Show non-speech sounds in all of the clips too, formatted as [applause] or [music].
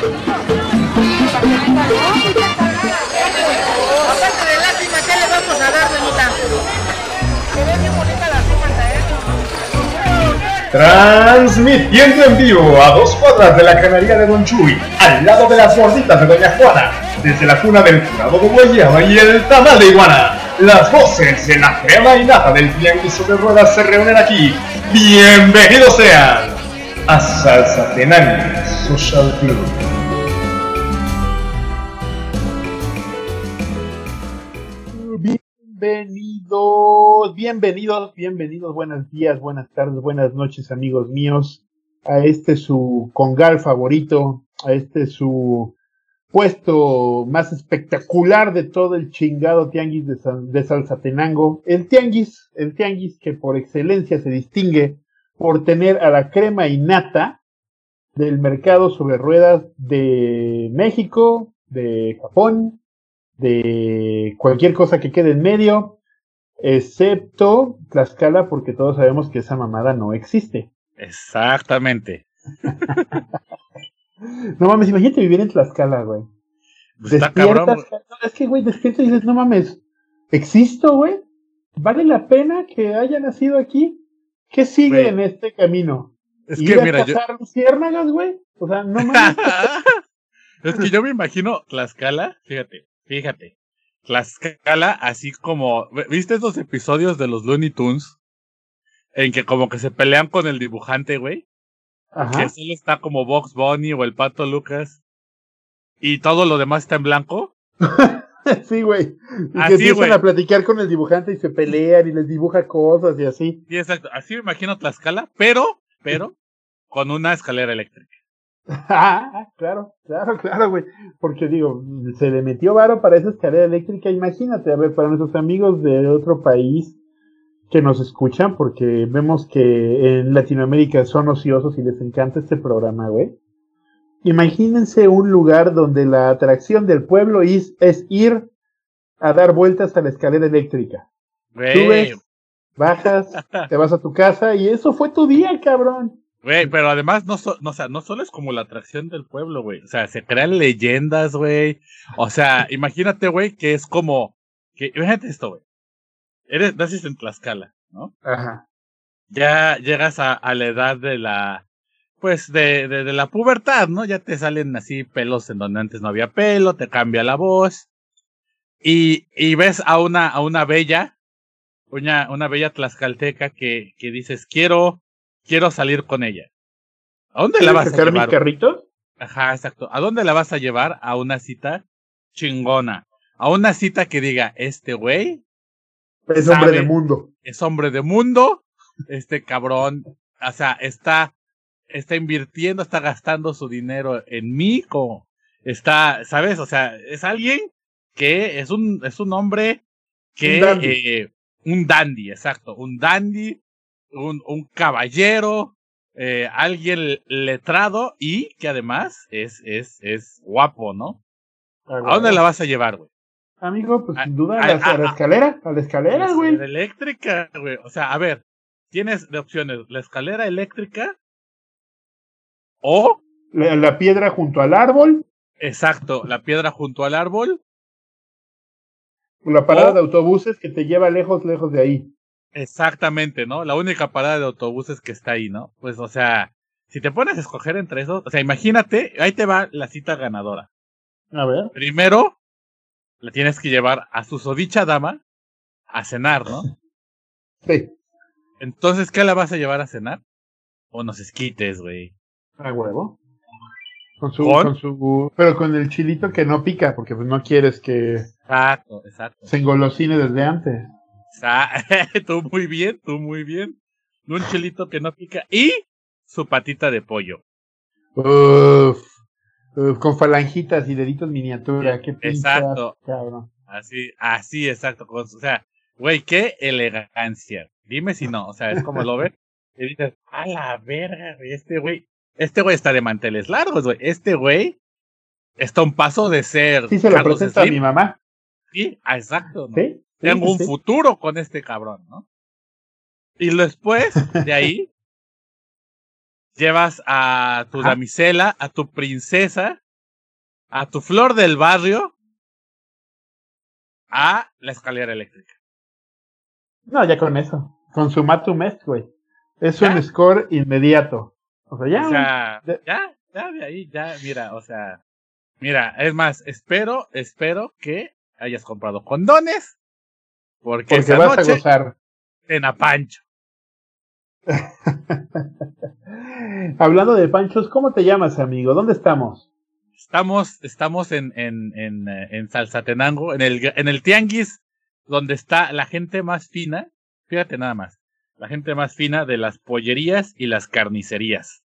De. Transmitiendo en vivo a dos cuadras de la canaría de Don Chuy, al lado de las gorditas de Doña Juana, desde la cuna del curado de guayaba y el tamal de iguana. Las voces de la crema y nata del tianguis sobre ruedas se reúnen aquí. Bienvenidos sean a Salsa Tenani Social Club. Bienvenidos, bienvenidos, bienvenidos, buenos días, buenas tardes, buenas noches, amigos míos, a este su congal favorito, a este su puesto más espectacular de todo el chingado tianguis de, de Salsatenango, el tianguis, el tianguis que por excelencia se distingue por tener a la crema y nata del mercado sobre ruedas de México, de Japón, de cualquier cosa que quede en medio, excepto Tlaxcala, porque todos sabemos que esa mamada no existe. Exactamente. [laughs] No mames, imagínate vivir en Tlaxcala, güey. Pues está cabrón. No, es que, güey, despiertas y dices, no mames, ¿existo, güey? ¿Vale la pena que haya nacido aquí? ¿Qué sigue en este camino? Es ¿Ir que a mira, yo, cazar luciérnagas, güey? O sea, no mames. [laughs] es que yo me imagino Tlaxcala, fíjate, fíjate. Tlaxcala, así como, ¿viste esos episodios de los Looney Tunes? En que como que se pelean con el dibujante, güey. Ajá. Que solo está como Box Bunny o el Pato Lucas. Y todo lo demás está en blanco. [laughs] [laughs] Sí, güey. Y que Así, empiezan a platicar con el dibujante y se pelean y les dibuja cosas y así. Sí, exacto. Así me imagino Tlaxcala, pero, pero, con una escalera eléctrica. Ah, [laughs] claro, claro, claro, güey. Porque digo, se le metió varo para esa escalera eléctrica. Imagínate, a ver, para nuestros amigos de otro país que nos escuchan, porque vemos que en Latinoamérica son ociosos y les encanta este programa, güey. Imagínense un lugar donde la atracción del pueblo es, es ir a dar vueltas a la escalera eléctrica. Güey, Subes, bajas, [laughs] te vas a tu casa y eso fue tu día, cabrón. Güey, pero además no, so- no, o sea, no solo es como la atracción del pueblo, güey. O sea, se crean leyendas, güey. O sea, [laughs] imagínate, güey, que es como... Que, imagínate esto, güey. Eres, naces en Tlaxcala, ¿no? Ajá. Ya llegas a, a la edad de la... Pues de, de, de la pubertad, ¿no? Ya te salen así pelos en donde antes no había pelo, te cambia la voz. Y, y ves a una, a una bella, una, una bella tlaxcalteca que, que dices, quiero, quiero salir con ella. ¿A dónde la ¿Quieres vas a llevar? carritos? Ajá, exacto. ¿A dónde la vas a llevar? A una cita chingona. A una cita que diga, este güey Es sabe- hombre de mundo. es hombre de mundo, este cabrón, o sea, está, está invirtiendo, está gastando su dinero en mí, como, está, ¿sabes? O sea, es alguien que es un, es un hombre que, Un dandy. eh, un dandy, exacto, un dandy, un, un caballero, eh, alguien letrado y que además es, es, es guapo, ¿no? ¿A dónde la vas a llevar, güey? Amigo, pues A- sin duda a- a, la, a la a- escalera, a la escalera, La güey. escalera eléctrica, güey. O sea, a ver, tienes de opciones la escalera eléctrica o, La, la piedra junto al árbol, exacto, la piedra junto al árbol. o la parada O- de autobuses que te lleva lejos, lejos de ahí. Exactamente, ¿no? La única parada de autobuses que está ahí, ¿no? Pues, o sea, si te pones a escoger entre esos, o sea, imagínate, ahí te va la cita ganadora. A ver. Primero, la tienes que llevar a su sodicha dama a cenar, ¿no? Sí, Entonces, ¿qué la vas a llevar a cenar? Unos esquites, güey. A huevo. Con su, ¿Con? con su, pero con el chilito que no pica, porque pues no quieres que Exacto, exacto. se engolosine desde antes. [laughs] Tú muy bien, tú muy bien. Un chilito que no pica y su patita de pollo. Uf, uf, con falangitas y deditos miniatura, qué pinche Exacto. cabrón. Así, así, exacto. con su- O sea, güey, qué elegancia. Dime si no, o sea, es como lo ves. Y dices, a la verga, güey, este güey, este güey está de manteles largos, güey. Este güey está a un paso de ser. Sí se lo Carlos presenta a mi mamá. Sí, ah, exacto. ¿no? ¿Sí? Sí, Tengo un sí. futuro con este cabrón, ¿no? Y después de ahí, [laughs] llevas a tu Ajá. damisela, a tu princesa, a tu flor del barrio a la escalera eléctrica. No, ya con eso. Consuma tu mes, güey. Es un score inmediato. O sea, ya. o sea, de- ya, ya de ahí, ya, mira, o sea, mira, es más, espero, espero que hayas comprado condones, porque, porque esa vas a gozar. en Apancho. [laughs] Hablando de panchos, ¿cómo te llamas, amigo? ¿Dónde estamos? Estamos, estamos en, en, en, eh, en Salsatenango, en el, en el tianguis, donde está la gente más fina, fíjate nada más, la gente más fina de las pollerías y las carnicerías.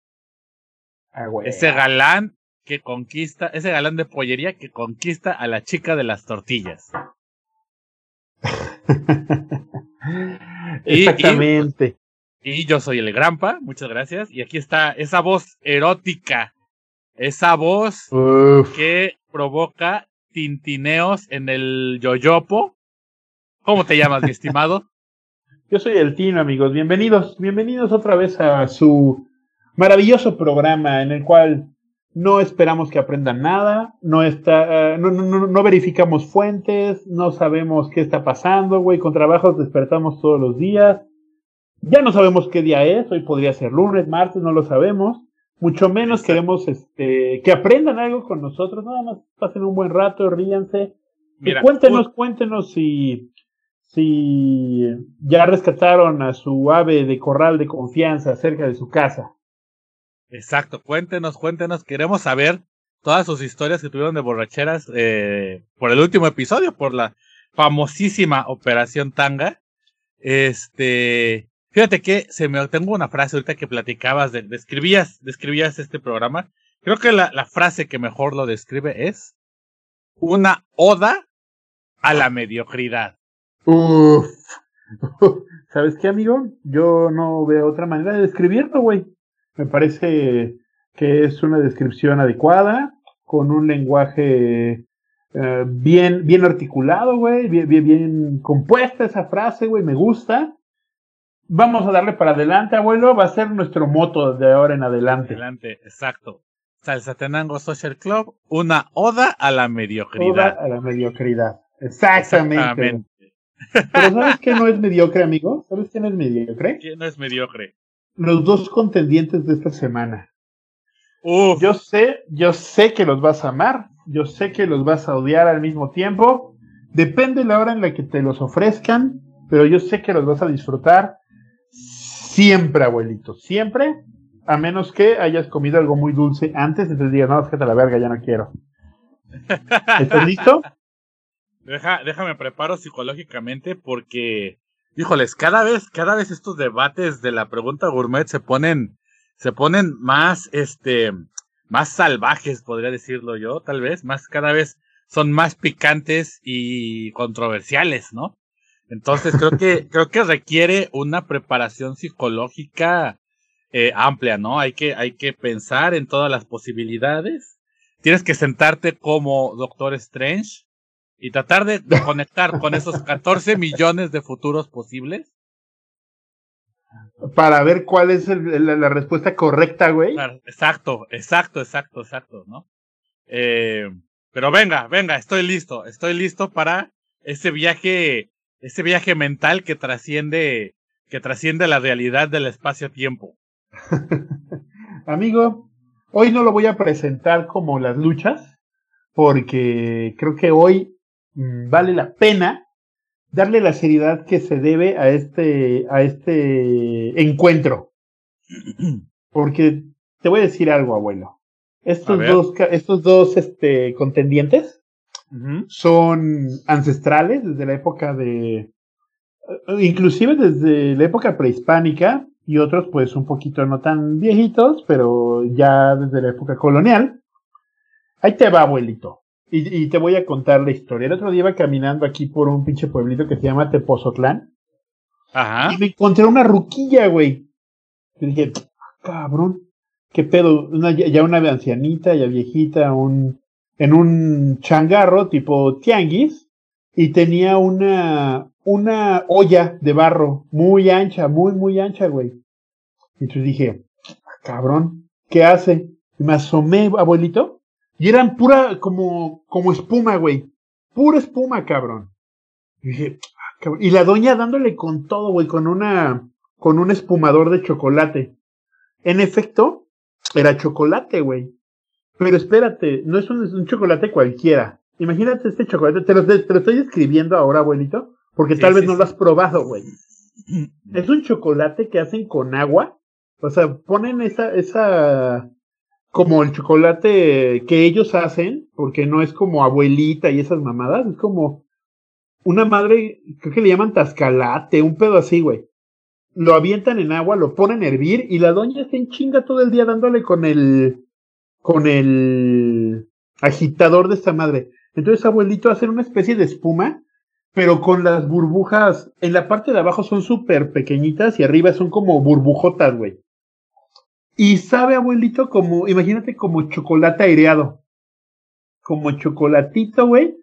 Ah, güey. Ese galán que conquista, ese galán de pollería que conquista a la chica de las tortillas. [laughs] Y- Exactamente. Y yo soy el Grampa, muchas gracias. Y aquí está esa voz erótica, esa voz Uf. que provoca tintineos en el yoyopo. ¿Cómo te llamas, mi [laughs] estimado? Yo soy el Tino, amigos. Bienvenidos, bienvenidos otra vez a su maravilloso programa en el cual no esperamos que aprendan nada, no está, eh, no, no, no, verificamos fuentes, no sabemos qué está pasando, güey. Con trabajos despertamos todos los días. Ya no sabemos qué día es. Hoy podría ser lunes, martes, no lo sabemos. Mucho menos queremos este, que aprendan algo con nosotros. Nada más pasen un buen rato, ríanse. Y Mira, cuéntenos, cuéntenos si, si ya rescataron a su ave de corral de confianza cerca de su casa. Exacto, cuéntenos, cuéntenos. Queremos saber todas sus historias que tuvieron de borracheras eh, por el último episodio, por la famosísima Operación Tanga. Este, fíjate que se me tengo una frase ahorita que platicabas, de, describías, describías este programa. Creo que la, la frase que mejor lo describe es una oda a la mediocridad. Uf. [laughs] ¿Sabes qué, amigo? Yo no veo otra manera de describirlo, güey. Me parece que es una descripción adecuada, con un lenguaje eh, bien, bien articulado, güey, bien, bien, bien compuesta esa frase, güey, me gusta. Vamos a darle para adelante, abuelo, va a ser nuestro moto de ahora en adelante. Adelante, exacto. Salsatenango Social Club, una oda a la mediocridad. a la mediocridad. Exactamente. Exactamente. Pero ¿sabes qué no es mediocre, amigo? ¿Sabes qué no es mediocre? ¿Quién no es mediocre? Los dos contendientes de esta semana. Uf, Yo sé, yo sé que los vas a amar, yo sé que los vas a odiar al mismo tiempo. Depende la hora en la que te los ofrezcan, pero yo sé que los vas a disfrutar siempre, abuelito, siempre, a menos que hayas comido algo muy dulce antes, entonces digas, no, fíjate la verga, ya no quiero. [laughs] ¿Estás listo? Deja, déjame preparo psicológicamente porque, híjoles, cada vez, cada vez estos debates de la pregunta gourmet se ponen, se ponen más, este, más salvajes, podría decirlo yo, tal vez, más, cada vez son más picantes y controversiales, ¿no? Entonces creo que, [laughs] creo que requiere una preparación psicológica eh, amplia, ¿no? Hay que, hay que pensar en todas las posibilidades. Tienes que sentarte como Doctor Strange y tratar de, conectar con esos 14 millones de futuros posibles. Para ver cuál es el- la, la respuesta correcta, güey. Exacto, exacto, exacto, exacto, ¿no? Eh, pero venga, venga, estoy listo, estoy listo para ese viaje, ese viaje mental que trasciende, que trasciende la realidad del espacio-tiempo. [laughs] Amigo, hoy no lo voy a presentar como las luchas, porque creo que hoy vale la pena darle la seriedad que se debe a este, a este encuentro. [clears throat] Porque te voy a decir algo, abuelo. Estos dos, estos dos este, contendientes son ancestrales desde la época de, eh, inclusive desde la época prehispánica y otros pues un poquito no tan viejitos, pero ya desde la época colonial. Ahí te va, abuelito. Y, y te voy a contar la historia. El otro día iba caminando aquí por un pinche pueblito que se llama Tepozotlán Ajá. y me encontré una ruquilla, güey. Y dije, cabrón, qué pedo, una, ya una ancianita, ya viejita, un, en un changarro tipo tianguis, y tenía una, una olla de barro muy ancha, muy, muy ancha, güey. Y entonces dije, "Ah, cabrón, ¿qué hace? Y me asomé, abuelito, Y eran pura, como, como espuma, güey. Pura espuma, cabrón. Y dije, ah, cabrón. Y la doña dándole con todo, güey, con una, con un espumador de chocolate. En efecto, era chocolate, güey. Pero espérate, no es un, es un chocolate cualquiera. Imagínate este chocolate, te lo, te lo estoy escribiendo ahora, abuelito, porque Sí, tal vez no sí. lo has probado, güey. Es un chocolate que hacen con agua. O sea, ponen esa, esa, como el chocolate que ellos hacen, porque no es como abuelita y esas mamadas, es como una madre, creo que le llaman tascalate, un pedo así, güey. Lo avientan en agua, lo ponen a hervir y la doña está en chinga todo el día dándole con el, con el agitador de esta madre. Entonces, abuelito, hacen una especie de espuma, pero con las burbujas, en la parte de abajo son súper pequeñitas y arriba son como burbujotas, güey. Y sabe, abuelito, como, imagínate como chocolate aireado. Como chocolatito, güey.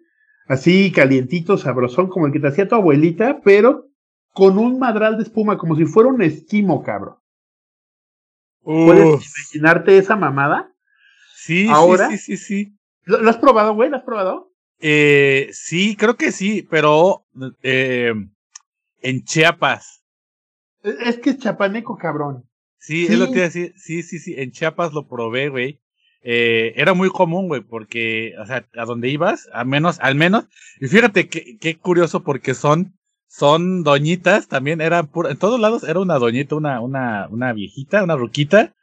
Así calientito, sabrosón, como el que te hacía tu abuelita, pero con un madral de espuma, como si fuera un esquimo, cabrón. ¿Puedes imaginarte esa mamada? Sí, Ahora- sí, sí, sí, sí. ¿Lo, lo has probado, güey? ¿Lo has probado? Eh, sí, creo que sí, pero eh, en Chiapas. Es es que es chapaneco, cabrón. Sí, Sí. es lo que iba a decir. Sí, sí, sí. En Chiapas lo probé, güey. Eh, era muy común, güey, porque, o sea, a donde ibas, al menos, al menos, y fíjate qué, qué curioso porque son, son doñitas, también eran pura, en todos lados era una doñita, una, una, una viejita, una ruquita,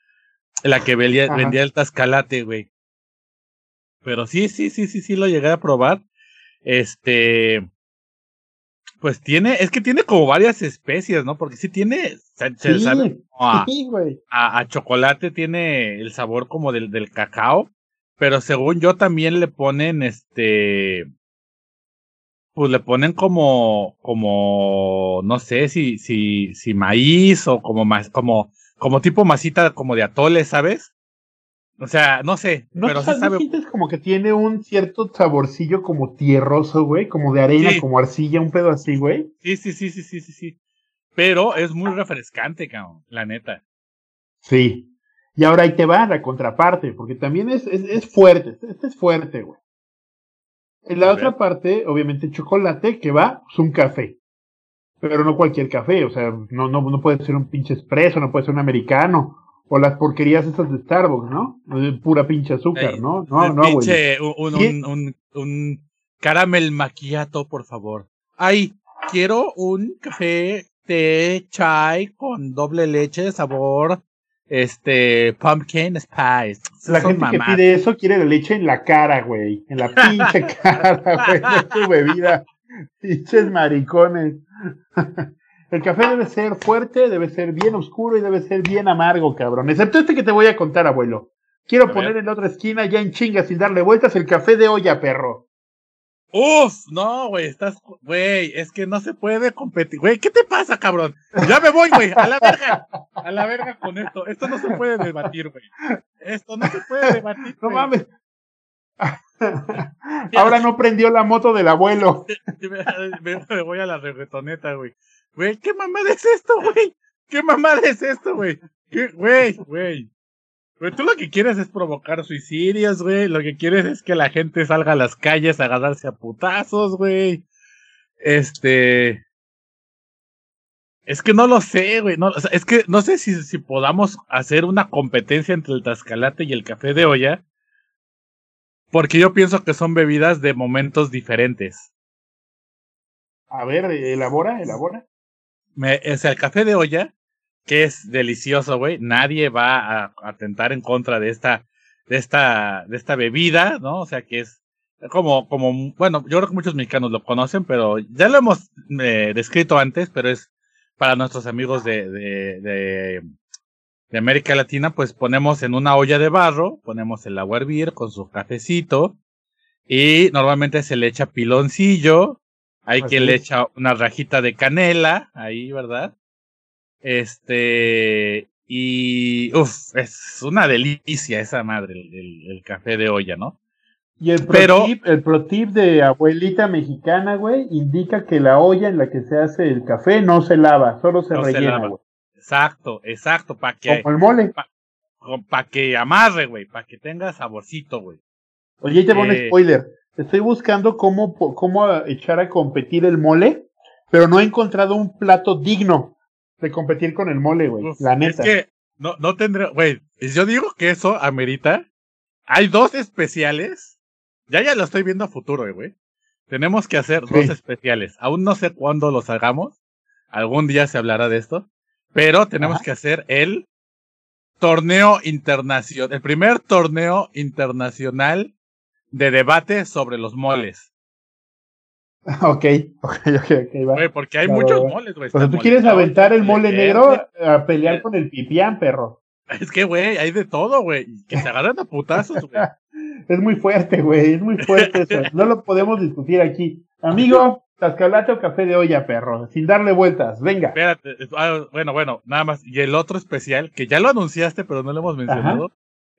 la que vendía, vendía el tascalate, güey. Pero sí, sí, sí, sí, sí lo llegué a probar. Este, pues tiene, es que tiene como varias especies, ¿no? Porque sí tiene, se, se Sí, sabe como a- sí, güey. a, a chocolate tiene el sabor como del, del cacao, pero según yo también le ponen este, pues le ponen como, como, no sé si, si, si maíz o como más, como, como tipo masita como de atole, ¿sabes? O sea, no sé, ¿No, pero no sabe, como que tiene un cierto saborcillo como tierroso, güey? Como de arena, Sí. como arcilla, un pedo así, güey. sí, sí, sí, sí, sí, sí, sí. Pero es muy refrescante, cabrón, la neta. Sí. Y ahora ahí te va la contraparte, porque también es, es, es fuerte. Este, este es fuerte, güey. En la A otra ver. parte, obviamente, chocolate, que va, es un café. Pero no cualquier café, o sea, no, no, no puede ser un pinche espresso, no puede ser un americano, o las porquerías esas de Starbucks, ¿no? Pura pinche azúcar, Ey, ¿no? No, no, güey. pinche, un, un, un, un, un caramel macchiato, por favor. Ay, quiero un café de chai con doble leche, sabor, este, pumpkin spice. La gente que pide eso quiere la leche en la cara, güey. En la pinche [laughs] cara, güey. No tu bebida. Pinches maricones. [laughs] El café debe ser fuerte, debe ser bien oscuro y debe ser bien amargo, cabrón. Excepto este que te voy a contar, abuelo. Quiero poner en la otra esquina, ya en chinga, sin darle vueltas, el café de olla, perro. Uf, no, güey, estás, güey, es que no se puede competir. Güey, ¿qué te pasa, cabrón? Ya me voy, güey, a la verga. A la verga con esto. Esto no se puede debatir, güey. Esto no se puede debatir. No mames. [laughs] Ahora no prendió la moto del abuelo. [laughs] me voy a la reggaetoneta, güey. Güey, ¿qué mamada es esto, güey? ¿Qué mamada es esto, güey? ¿Qué- Güey, güey. Güey, tú lo que quieres es provocar suicidios, güey. Lo que quieres es que la gente salga a las calles a agarrarse a putazos, güey. Este. Es que no lo sé, güey. No, es que no sé si, si podamos hacer una competencia entre el tascalate y el café de olla. Porque yo pienso que son bebidas de momentos diferentes. A ver, elabora, elabora. Me, o el café de olla, que es delicioso, güey. Nadie va a atentar en contra de esta, de esta, de esta bebida, ¿no? O sea, que es como, como, bueno, yo creo que muchos mexicanos lo conocen, pero ya lo hemos eh, descrito antes, pero es para nuestros amigos de, de, de, de América Latina, pues ponemos en una olla de barro, ponemos el agua hervir con su cafecito y normalmente se le echa piloncillo, hay Así quien le echa una rajita de canela ahí, ¿verdad? Este, y, uff, es una delicia esa madre, el, el- el café de olla, ¿no? Y el pro, Pero- tip, el pro tip de abuelita mexicana, güey, indica que la olla en la que se hace el café no se lava, solo se No rellena, güey. Exacto, exacto, para que, Como el mole. para que amarre, güey, para que tenga saborcito, güey. Oye, ahí te pongo un Eh. spoiler. Estoy buscando cómo, cómo echar a competir el mole, pero no he encontrado un plato digno de competir con el mole, güey. La Es neta. que no, no tendré, güey, yo digo que eso amerita. Hay dos especiales. Ya ya lo estoy viendo a futuro, eh, güey. Tenemos que hacer dos especiales. Aún no sé cuándo los hagamos. Algún día se hablará de esto. Pero tenemos Ajá. que hacer el torneo internacional, el primer torneo internacional de debate sobre los moles. [laughs] ok, ok, ok, ok, va. Güey, porque hay muchos va. moles, güey. O sea, tú quieres aventar el mole negro a pelear Eh. con el pipián, perro. [laughs] Es que, güey, hay de todo, güey. Que se agarran a putazos, güey. [laughs] Es muy fuerte, güey, es muy fuerte eso. No lo podemos discutir aquí. Amigo, tascalate o café de olla, perro, sin darle vueltas. Venga. Espérate, es- ah, bueno, bueno, nada más. Y el otro especial, que ya lo anunciaste, pero no lo hemos mencionado,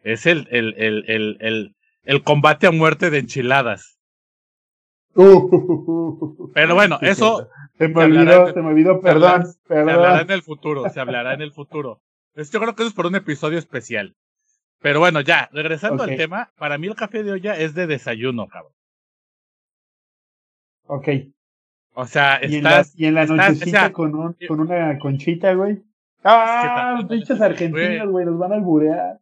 es el, el, el, el, el, el combate a muerte de enchiladas. Uh, Pero bueno, eso se me olvidó, se me olvidó, se hablará- perdón, se hablará perdón. en el futuro, se hablará en el futuro. Es- yo creo que eso es por un episodio especial. Pero bueno, ya, regresando al tema, para mí el café de olla es de desayuno, cabrón. Ok. O sea, Y en la, estás, y en la estás- nochecita o sea, con, un, con una conchita, güey. Ah, los pinches argentinos, güey, nos van a alburear.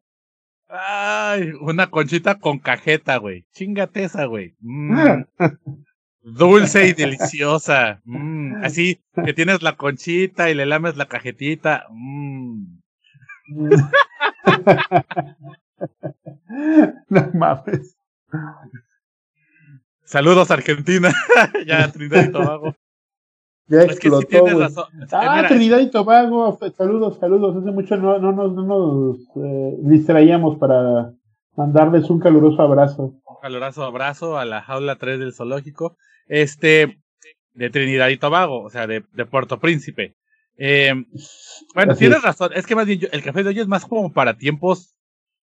Ay, una conchita con cajeta, güey. Chingate esa, güey. Mm. [laughs] Dulce y deliciosa. Mm, Así que tienes la conchita y le lames la cajetita. Mm. [laughs] no mames. Saludos, Argentina. [laughs] ya, Trinidad y Tobago. Ya Es que sí explotó, tienes güey. razón. Ah, Mira, Trinidad y Tobago, saludos, saludos. Hace mucho no, no nos, no nos eh, distraíamos para mandarles un caluroso abrazo. un caluroso abrazo a la jaula 3 del zoológico. Este, de Trinidad y Tobago, o sea, de, de Puerto Príncipe. Eh, bueno, Así tienes es. razón. Es que más bien yo- el café de hoy es más como para tiempos,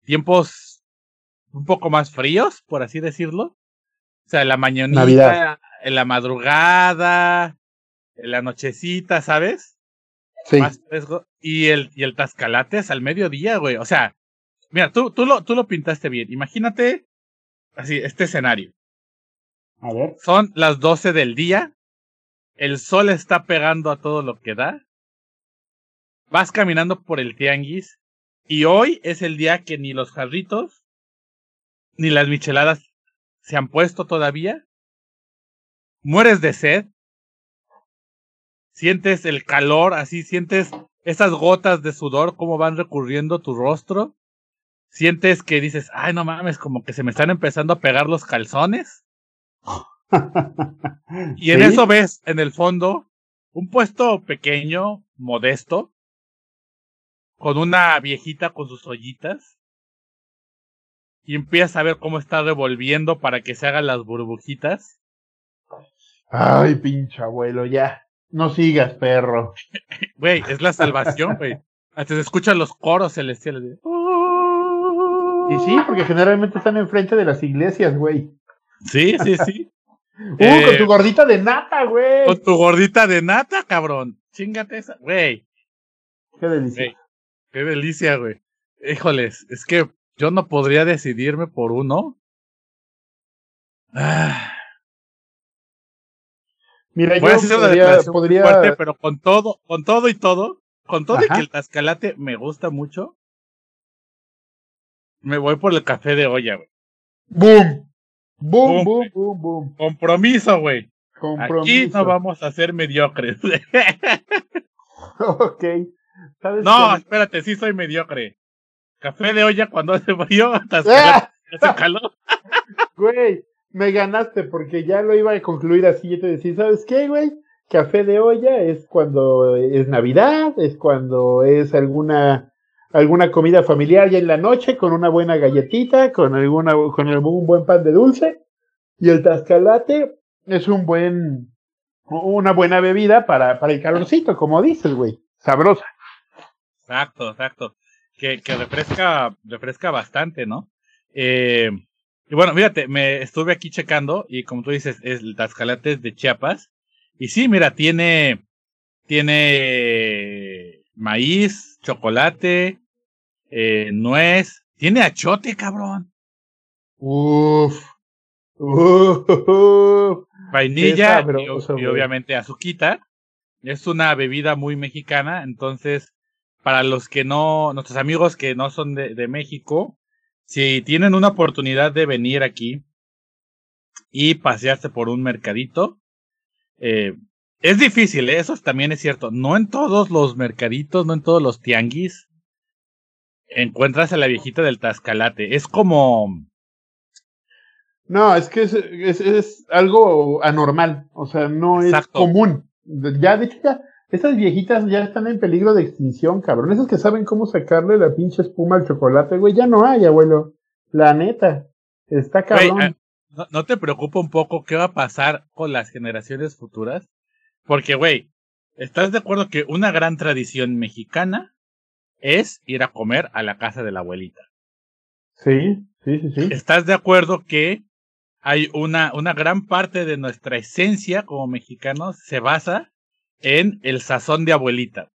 tiempos un poco más fríos, por así decirlo. O sea, en la mañanita, Navidad. en la madrugada, en la nochecita, ¿sabes? Sí. Más fresco. Y el, y el tascalate es al mediodía, güey. O sea, mira, tú, tú lo, tú lo pintaste bien. Imagínate así, este escenario. A ver. Son las 12 del día. El sol está pegando a todo lo que da. Vas caminando por el tianguis. Y hoy es el día que ni los jarritos ni las micheladas se han puesto todavía. Mueres de sed. Sientes el calor, así sientes esas gotas de sudor como van recurriendo tu rostro. Sientes que dices, ay no mames, como que se me están empezando a pegar los calzones. [laughs] Y en Sí. eso ves en el fondo un puesto pequeño, modesto, con una viejita con sus ollitas. Y empiezas a ver cómo está revolviendo para que se hagan las burbujitas. Ay, pinche abuelo, ya. No sigas, perro. Güey, es la salvación, güey. Hasta se escuchan los coros celestiales. de- Y sí, porque generalmente están enfrente de las iglesias, güey. Sí, sí, sí. [laughs] Uh, Eh, con tu gordita de nata, güey. Con tu gordita de nata, cabrón. Chingate esa. Güey, Qué delicia. Qué delicia, güey. Híjoles, es que yo no podría decidirme por uno. Ah, Mira, voy a yo hacer una podría, fuerte, pero con todo, con todo y todo, con todo y que el tascalate me gusta mucho, me voy por el café de olla, güey. boom, boom, Boom, boom, boom, boom. Compromiso, güey. Aquí Compromiso. no vamos a ser mediocres. [laughs] ok. ¿Sabes no, qué? espérate, sí soy mediocre. Café de olla cuando hace frío, [laughs] tascalate ¡Ah! [laughs] hace calor. Güey, me ganaste porque ya lo iba a concluir así. Yo te decía, ¿sabes qué, güey? Café de olla es cuando es Navidad, es cuando es alguna alguna comida familiar ya en la noche con una buena galletita, con alguna con algún buen pan de dulce y el tascalate es un buen una buena bebida para para el calorcito, como dices, güey. Sabrosa. Exacto, exacto. Que, que refresca, refresca bastante, ¿no? Eh, y bueno, fíjate, me estuve aquí checando y como tú dices, es el Tascalate es de Chiapas. Y sí, mira, tiene, tiene maíz, chocolate, eh, nuez, tiene achote, cabrón. Uf. Uh, [laughs] Vainilla Qué y, obviamente azuquita. Es una bebida muy mexicana, entonces para los que no, nuestros amigos que no son de, de México, si tienen una oportunidad de venir aquí y pasearse por un mercadito, eh, es difícil, ¿eh? eso también es cierto. No en todos los mercaditos, no en todos los tianguis encuentras a la viejita del Tascalate. Es como, No, es que es, es, es algo anormal, o sea, no es común. Ya, de hecho, ya, esas viejitas ya están en peligro de extinción, cabrón. Esas que saben cómo sacarle la pinche espuma al chocolate, güey, ya no hay, abuelo. La neta, está Güey, cabrón. eh, ¿no, ¿No te preocupa un poco qué va a pasar con las generaciones futuras? Porque, güey, ¿estás de acuerdo que una gran tradición mexicana es ir a comer a la casa de la abuelita? Sí, sí, sí, sí. ¿Estás de acuerdo que hay una, una gran parte de nuestra esencia como mexicanos se basa en el sazón de abuelita?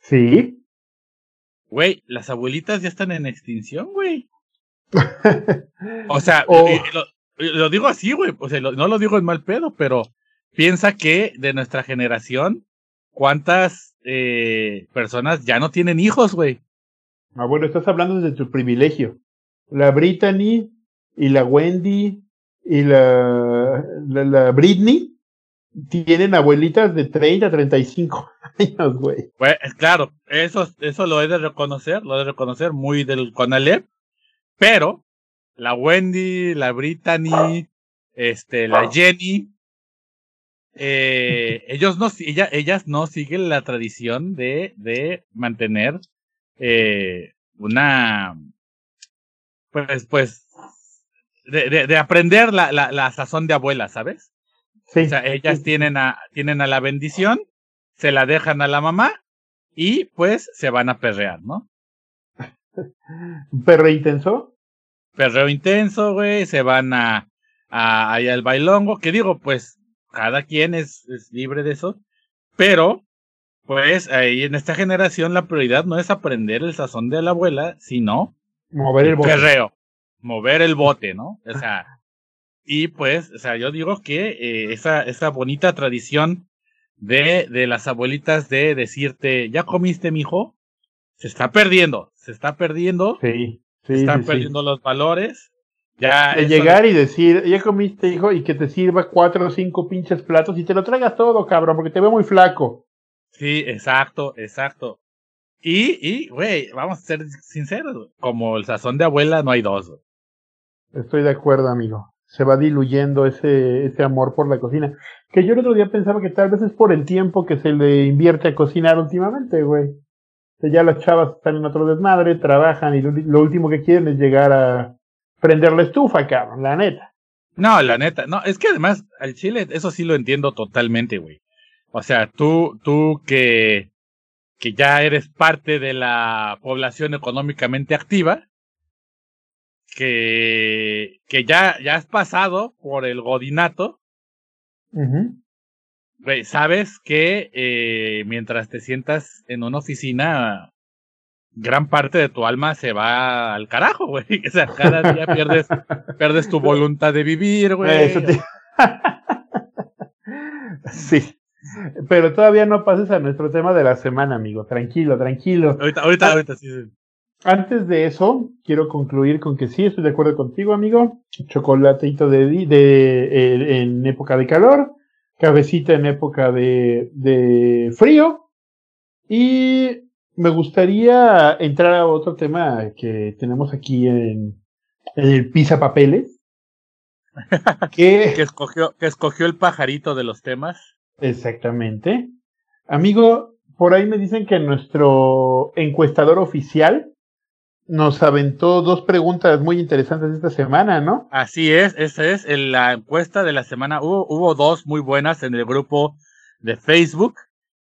Sí. Güey, las abuelitas ya están en extinción, güey. [laughs] O sea, lo, digo así, güey. O sea, lo- no lo digo en mal pedo, pero piensa que de nuestra generación, ¿cuántas eh, personas ya no tienen hijos, güey? Ah, bueno, estás hablando desde tu privilegio. La Brittany y la Wendy y la, la, la Britney tienen abuelitas de 30 35 [laughs] años, güey. Güey, es claro, eso, eso lo he de reconocer, lo he de reconocer muy del Conalep, pero la Wendy, la Brittany, este, la Jenny, eh, ellos no, ella, ellas no siguen la tradición de, de mantener eh, una, pues, pues, de, de, de aprender la, la, la sazón de abuela, ¿sabes? Sí. O sea, ellas tienen a, tienen a la bendición, se la dejan a la mamá y pues se van a perrear, ¿no? [laughs] Perro intenso. Perreo intenso, güey, se van a, a allá al bailongo, que digo, pues cada quien es, es libre de eso, pero pues ahí en esta generación la prioridad no es aprender el sazón de la abuela, sino Mover el el bote. perreo, mover el bote, ¿no? O sea, y pues, o sea, yo digo que eh, esa, esa bonita tradición de, de las abuelitas de decirte, ¿ya comiste, mijo? Se está perdiendo, se está perdiendo, Sí, se sí, están sí, sí. perdiendo los valores. Ya De llegar y decir, ya comiste, hijo, y que te sirva cuatro o cinco pinches platos y te lo traigas todo, cabrón, porque te veo muy flaco. Sí, exacto, exacto. Y, y, güey, vamos a ser sinceros, como el sazón de abuela no hay dos. Estoy de acuerdo, amigo. Se va diluyendo ese, ese amor por la cocina. Que yo el otro día pensaba que tal vez es por el tiempo que se le invierte a cocinar últimamente, güey. Ya las chavas están en otro desmadre, trabajan y lo, lo último que quieren es llegar a prender la estufa, cabrón, la neta. No, la neta, no, es que además al chile, eso sí lo entiendo totalmente, güey. O sea, tú, tú que, que ya eres parte de la población económicamente activa, que, que ya, ya has pasado por el godinato, sabes que eh, mientras te sientas en una oficina, gran parte de tu alma se va al carajo, güey. [laughs] O sea, cada día pierdes, [laughs] pierdes tu voluntad de vivir, güey. Te- sí. Pero todavía no pases a nuestro tema de la semana, amigo. Tranquilo, tranquilo. Ahorita, ahorita, ahorita sí. sí. Antes de eso, quiero concluir con que sí, estoy de acuerdo contigo, amigo. Chocolatito de, de eh, en época de calor, cabecita en época de, de frío. Y me gustaría entrar a otro tema que tenemos aquí en, en el Pisa Papeles. [laughs] que que escogió, que escogió el pajarito de los temas. Exactamente. Amigo, por ahí me dicen que nuestro encuestador oficial nos aventó dos preguntas muy interesantes esta semana, ¿no? Así es, esa es en la encuesta de la semana. Hubo, hubo dos muy buenas en el grupo de Facebook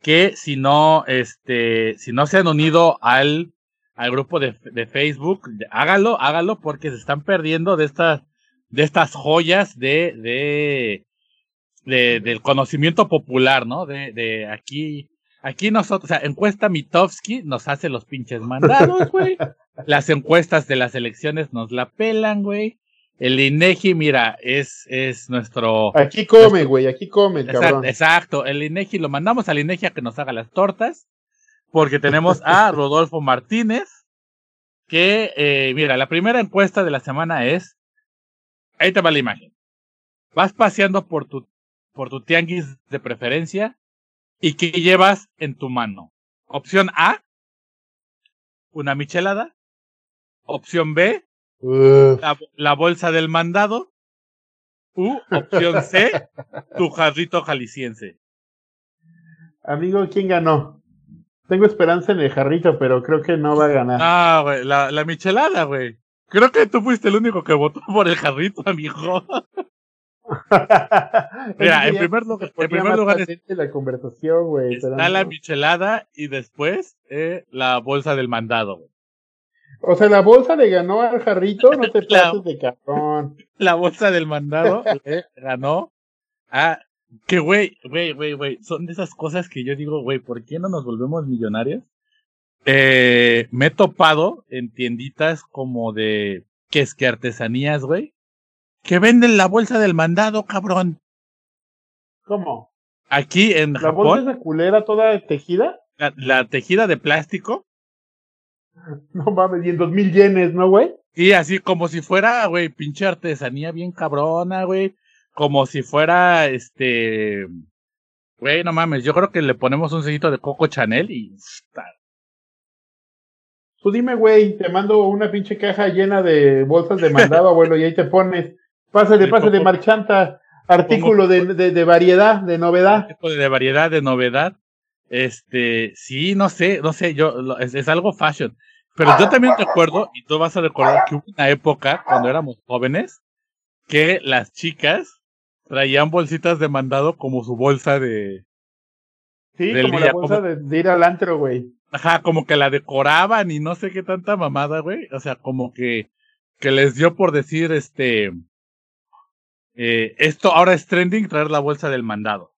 que si no, este, si no se han unido al, al grupo de, de Facebook, hágalo, hágalo porque se están perdiendo de estas, de estas joyas de, de, de, del conocimiento popular, ¿no? De, de aquí, aquí nosotros, o sea, encuesta Mitofsky nos hace los pinches mandados, güey. [laughs] Las encuestas de las elecciones nos la pelan, güey. El INEGI, mira, es, es nuestro. Aquí come, güey, aquí come, cabrón. Exacto, el INEGI lo mandamos al INEGI a que nos haga las tortas, porque tenemos a [laughs] Rodolfo Martínez, que, eh, mira, la primera encuesta de la semana es, ahí te va la imagen. Vas paseando por tu, por tu tianguis de preferencia y ¿qué llevas en tu mano? Opción A, una michelada. Opción B, la, bolsa del mandado. U, opción C, [laughs] tu jarrito jalisciense. Amigo, ¿quién ganó? Tengo esperanza en el jarrito, pero creo que no va a ganar. Ah, güey, la, la michelada, güey. Creo que tú fuiste el único que votó por el jarrito, amigo. [laughs] Mira, en primer lugar, en primer lugar la conversación. Está la michelada y después eh, la bolsa del mandado, güey. O sea, la bolsa le ganó al jarrito, no te [laughs] pases de cabrón. La bolsa del mandado [laughs] le ganó a... Que, güey, güey, güey, güey, son de esas cosas que yo digo, güey, ¿por qué no nos volvemos millonarios? Eh, me he topado en tienditas como de, que es que artesanías, güey, que venden la bolsa del mandado, cabrón. ¿Cómo? Aquí en ¿La bolsa de culera toda tejida? La, tejida de plástico. [laughs] No mames, y en dos mil yenes, ¿no, güey? Y así como si fuera, güey, pinche artesanía bien cabrona, güey. Como si fuera, este... Güey, no mames, yo creo que le ponemos un sellito de Coco Chanel y... Tú dime, güey, te mando una pinche caja llena de bolsas de mandado, [laughs] abuelo, y ahí te pones Pásale, pásale, marchanta. Artículo de, de, de, variedad, de novedad. De variedad, de novedad. Este, sí, no sé, no sé, yo, es, es algo fashion. Pero yo también recuerdo, y tú vas a recordar que hubo una época, cuando éramos jóvenes, que las chicas traían bolsitas de mandado como su bolsa de... Sí, como la bolsa De, de, ir al antro, güey. Ajá, como que la decoraban y no sé qué tanta mamada, güey. O sea, como que, que les dio por decir, este, eh, esto ahora es trending, traer la bolsa del mandado.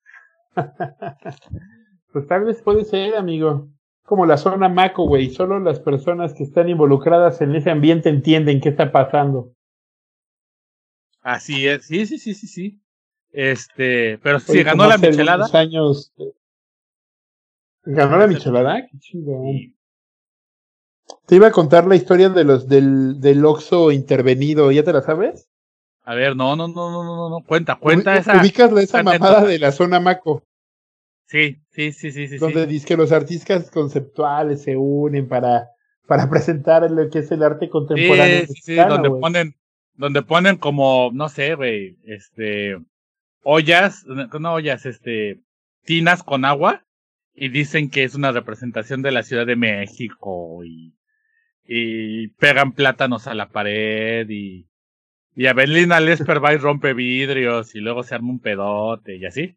[laughs] pues tal vez puede ser, amigo. Como la zona Maco, güey. Solo las personas que están involucradas en ese ambiente entienden qué está pasando. Así es, sí, sí, sí, sí, sí. Este, pero si ganó la michelada. años. Eh, ¿Ganó la michelada? Qué chido. Te iba a contar la historia de los del, del Oxo intervenido, ¿ya te la sabes? A ver, no, no, no, no, no, no, cuenta, cuenta esa. Ubicas esa mamada de la zona Maco. Sí, sí, sí, sí, sí. Donde dice que los artistas conceptuales se unen para, para presentar lo que es el arte contemporáneo. Sí, sí, donde ponen, donde ponen como, no sé, güey, este, ollas, no ollas, este, tinas con agua y dicen que es una representación de la Ciudad de México y, y pegan plátanos a la pared y y a Berlina Lesper va y rompe vidrios y luego se arma un pedote y así.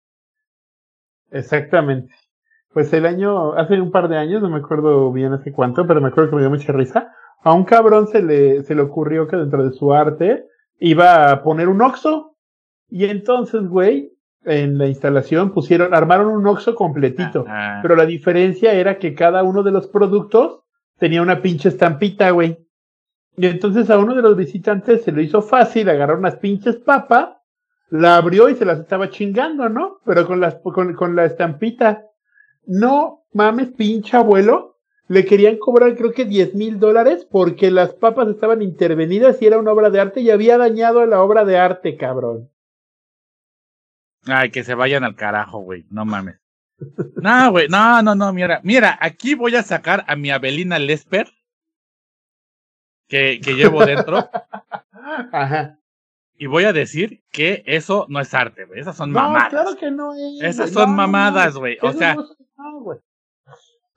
Exactamente. Pues el año, hace un par de años, no me acuerdo bien hace cuánto, pero me acuerdo que me dio mucha risa. A un cabrón se le, se le ocurrió que dentro de su arte iba a poner un oxo. Y entonces, güey, en la instalación pusieron, armaron un oxo completito. Pero la diferencia era que cada uno de los productos tenía una pinche estampita, güey. Y entonces a uno de los visitantes se le hizo fácil agarrar unas pinches papas, la abrió y se las estaba chingando, ¿no? Pero con, las, con, con la estampita. No mames, pinche abuelo. Le querían cobrar creo que 10 mil dólares porque las papas estaban intervenidas y era una obra de arte y había dañado la obra de arte, cabrón. Ay, que se vayan al carajo, güey. No mames. No, güey. No, no, no, mira. Mira, aquí voy a sacar a mi Abelina Lesper que, que llevo dentro. [laughs] Ajá. Y voy a decir que eso no es arte, güey. Esas son no, mamadas. Claro que no es. Esas son mamadas, güey. o sea.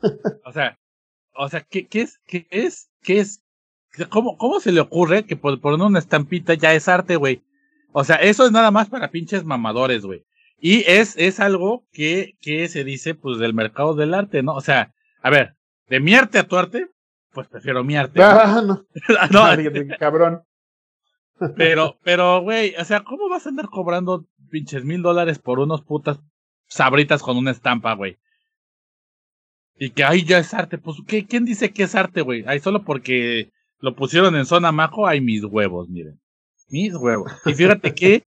[laughs] o sea, o sea, ¿qué, qué es? ¿Qué es? ¿Qué es? ¿Cómo, cómo se le ocurre que por poner una estampita ya es arte, güey? O sea, eso es nada más para pinches mamadores, güey. Y es, es algo que, que se dice, pues, del mercado del arte, ¿no? O sea, a ver, de mi arte a tu arte, pues prefiero mi arte. Ah, no. [laughs] no. cabrón. Pero, pero, güey, o sea, ¿cómo vas a andar cobrando pinches mil dólares por unos putas sabritas con una estampa, güey? Y que ahí ya es arte. Pues, ¿qué, ¿quién dice que es arte, güey? Ahí solo porque lo pusieron en zona majo, hay mis huevos, miren. Mis huevos. Y fíjate que,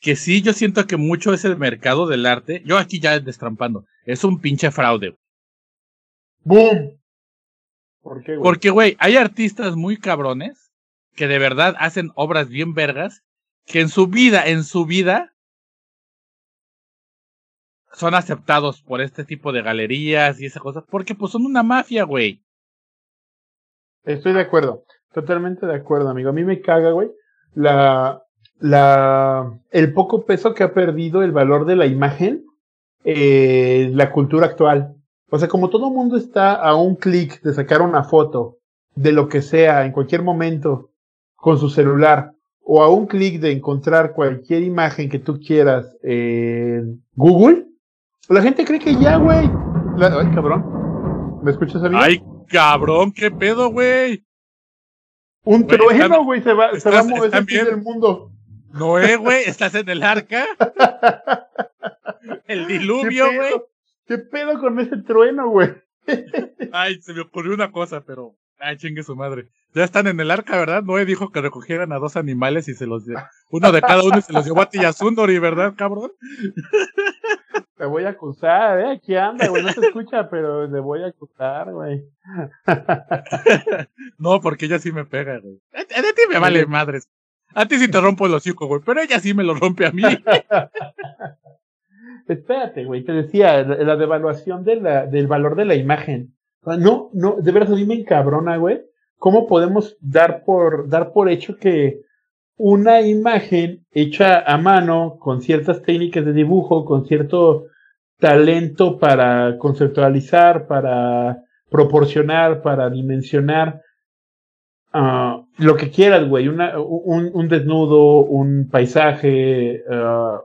que sí, yo siento que mucho es el mercado del arte. Yo aquí ya destrampando. Es un pinche fraude. ¡Boom! ¿Por qué, güey? Porque, güey, hay artistas muy cabrones que de verdad hacen obras bien vergas que en su vida, en su vida, son aceptados por este tipo de galerías y esas cosas, porque pues son una mafia, güey. Estoy de acuerdo. Totalmente de acuerdo, amigo. A mí me caga, güey. La, la, el poco peso que ha perdido el valor de la imagen, eh, la cultura actual. O sea, como todo mundo está a un clic de sacar una foto de lo que sea en cualquier momento con su celular o a un clic de encontrar cualquier imagen que tú quieras en Google, la gente cree que ya, güey. Ay, cabrón. ¿Me escuchas, amigo? Ay, cabrón, qué pedo, güey. un trueno, güey, se va, se va a mover el mundo. Noé, güey, estás en el arca. [laughs] El ¿Qué diluvio, güey. ¿Qué pedo con ese trueno, güey? Ay, se me ocurrió una cosa, pero. Ay, chingue su madre. Ya están en el arca, ¿verdad? Noé dijo que recogieran a dos animales y se los Uno de cada uno y se los llevó a Tiyasundori, ¿verdad, cabrón? [laughs] Te voy a acusar, ¿eh? Aquí anda, güey. No se escucha, pero le voy a acusar, güey. [laughs] No, porque ella sí me pega, güey. A, a ti me vale madres. A ti sí te rompo el hocico, güey, pero ella sí me lo rompe a mí. [laughs] Espérate, güey. Te decía, la, devaluación de la, del valor de la imagen. Sea, no, no, de verdad a mí me encabrona, güey. ¿Cómo podemos dar por, dar por hecho que una imagen hecha a mano, con ciertas técnicas de dibujo, con cierto talento para conceptualizar, para proporcionar, para dimensionar, ah, lo que quieras, güey, una, un, un desnudo, un paisaje, ah,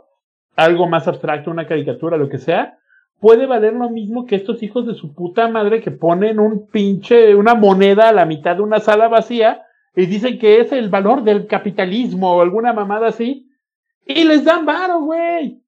algo más abstracto, una caricatura, lo que sea, puede valer lo mismo que estos hijos de su puta madre que ponen un pinche, una moneda a la mitad de una sala vacía y dicen que es el valor del capitalismo o alguna mamada así, y les dan varo, güey.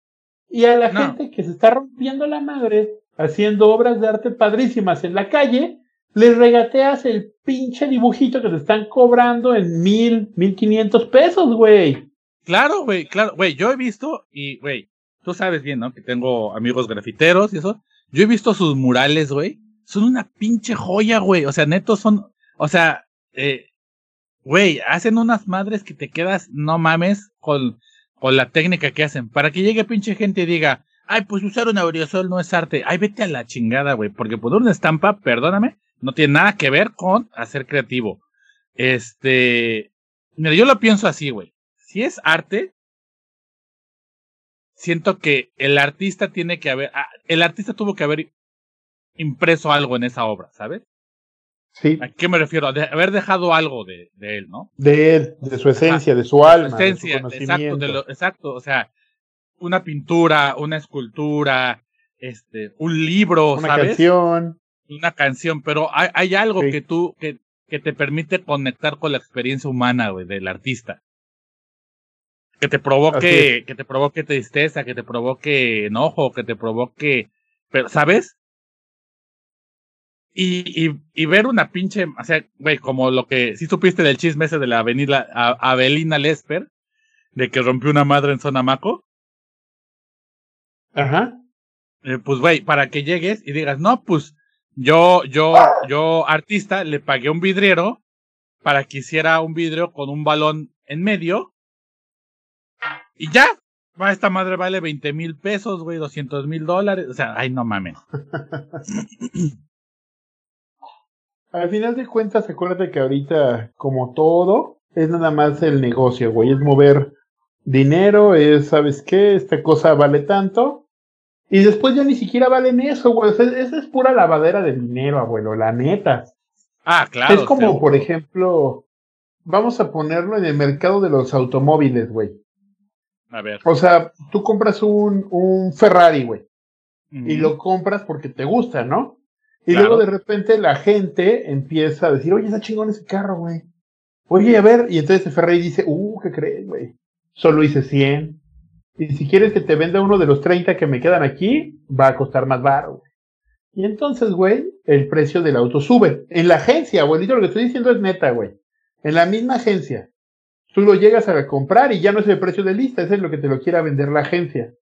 Y a la No. gente que se está rompiendo la madre haciendo obras de arte padrísimas en la calle, les regateas el pinche dibujito que te están cobrando en mil, mil quinientos pesos, güey. Claro, güey, claro, güey, yo he visto, y, güey, tú sabes bien, ¿no? Que tengo amigos grafiteros y eso. Yo he visto sus murales, güey. Son una pinche joya, güey. O sea, netos son, o sea, eh, güey, hacen unas madres que te quedas, no mames, con, con la técnica que hacen. Para que llegue pinche gente y diga, ay, pues usar un aerosol no es arte. Ay, vete a la chingada, güey. Porque poner una estampa, perdóname, no tiene nada que ver con hacer creativo. Este, mira, yo lo pienso así, güey. Si es arte, siento que el artista tiene que haber, ah, el artista tuvo que haber impreso algo en esa obra, ¿sabes? Sí, ¿A qué me refiero? De haber dejado algo de, de él, ¿no? de él, de su esencia, de su Su alma, esencia, de su exacto, conocimiento. de lo, exacto, o sea, una pintura, una escultura, este, un libro, una ¿sabes? canción. Una canción, pero hay, hay algo Sí. que tú, que, que te permite conectar con la experiencia humana, güey, del artista. Que te provoque, que te provoque tristeza, que te provoque enojo, que te provoque, pero, ¿sabes? Y, y, y ver una pinche, o sea, güey, como lo que, si supiste del chisme ese de la avenida a- Avelina Lesper, de que rompió una madre en Sonamaco, Ajá. eh, pues güey, para que llegues y digas, no, pues yo, yo, yo, artista, le pagué un vidriero para que hiciera un vidrio con un balón en medio. Y ya, va, esta madre vale 20 mil pesos, güey, 200 mil dólares. O sea, ay, no mames. [laughs] Al final de cuentas, acuérdate que ahorita, como todo, es nada más el negocio, güey. Es mover dinero, es, ¿sabes qué? Esta cosa vale tanto. Y después ya ni siquiera valen eso, güey. O sea, esa es pura lavadera de dinero, abuelo, la neta. Ah, claro. es como, seguro. por ejemplo, vamos a ponerlo en el mercado de los automóviles, güey. A ver. O sea, tú compras un, un Ferrari, güey. y lo compras porque te gusta, ¿no? Y Claro. luego de repente la gente empieza a decir, oye, está chingón ese carro, güey. Oye, a ver, y entonces el Ferrari dice, uh, ¿qué crees, güey? Solo hice 100. Y si quieres que te venda uno de los 30 que me quedan aquí, va a costar más baro, güey. Y entonces, güey, el precio del auto sube. En la agencia, abuelito, lo que estoy diciendo es neta, güey. En la misma agencia. Tú lo llegas a comprar y ya no es el precio de lista, ese es lo que te lo quiera vender la agencia.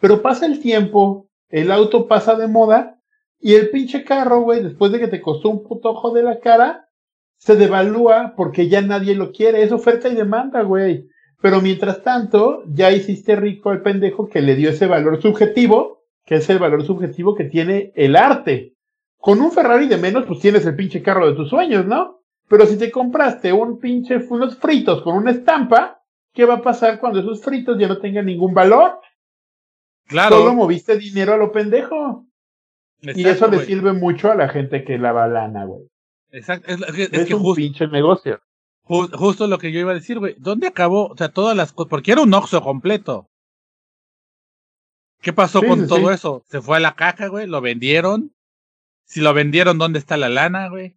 Pero pasa el tiempo, el auto pasa de moda y el pinche carro, güey, después de que te costó un puto ojo de la cara, se devalúa porque ya nadie lo quiere. Es oferta y demanda, güey. Pero mientras tanto, ya hiciste rico al pendejo que le dio ese valor subjetivo, que es el valor subjetivo que tiene el arte. Con un Ferrari de menos, pues tienes el pinche carro de tus sueños, ¿no? Pero si te compraste un pinche, unos fritos con una estampa, ¿qué va a pasar cuando esos fritos ya no tengan ningún valor? Claro. Solo moviste dinero a lo pendejo. y eso le sirve mucho a la gente que lava lana, güey. Exacto. Es, es, que un justo, pinche negocio. justo lo que yo iba a decir, güey. ¿Dónde acabó? O sea, todas las cosas. Porque era un oxo completo. ¿Qué pasó Sí, con sí, todo sí. eso? Se fue a la caja, güey. Lo vendieron. Si lo vendieron, ¿dónde está la lana, güey?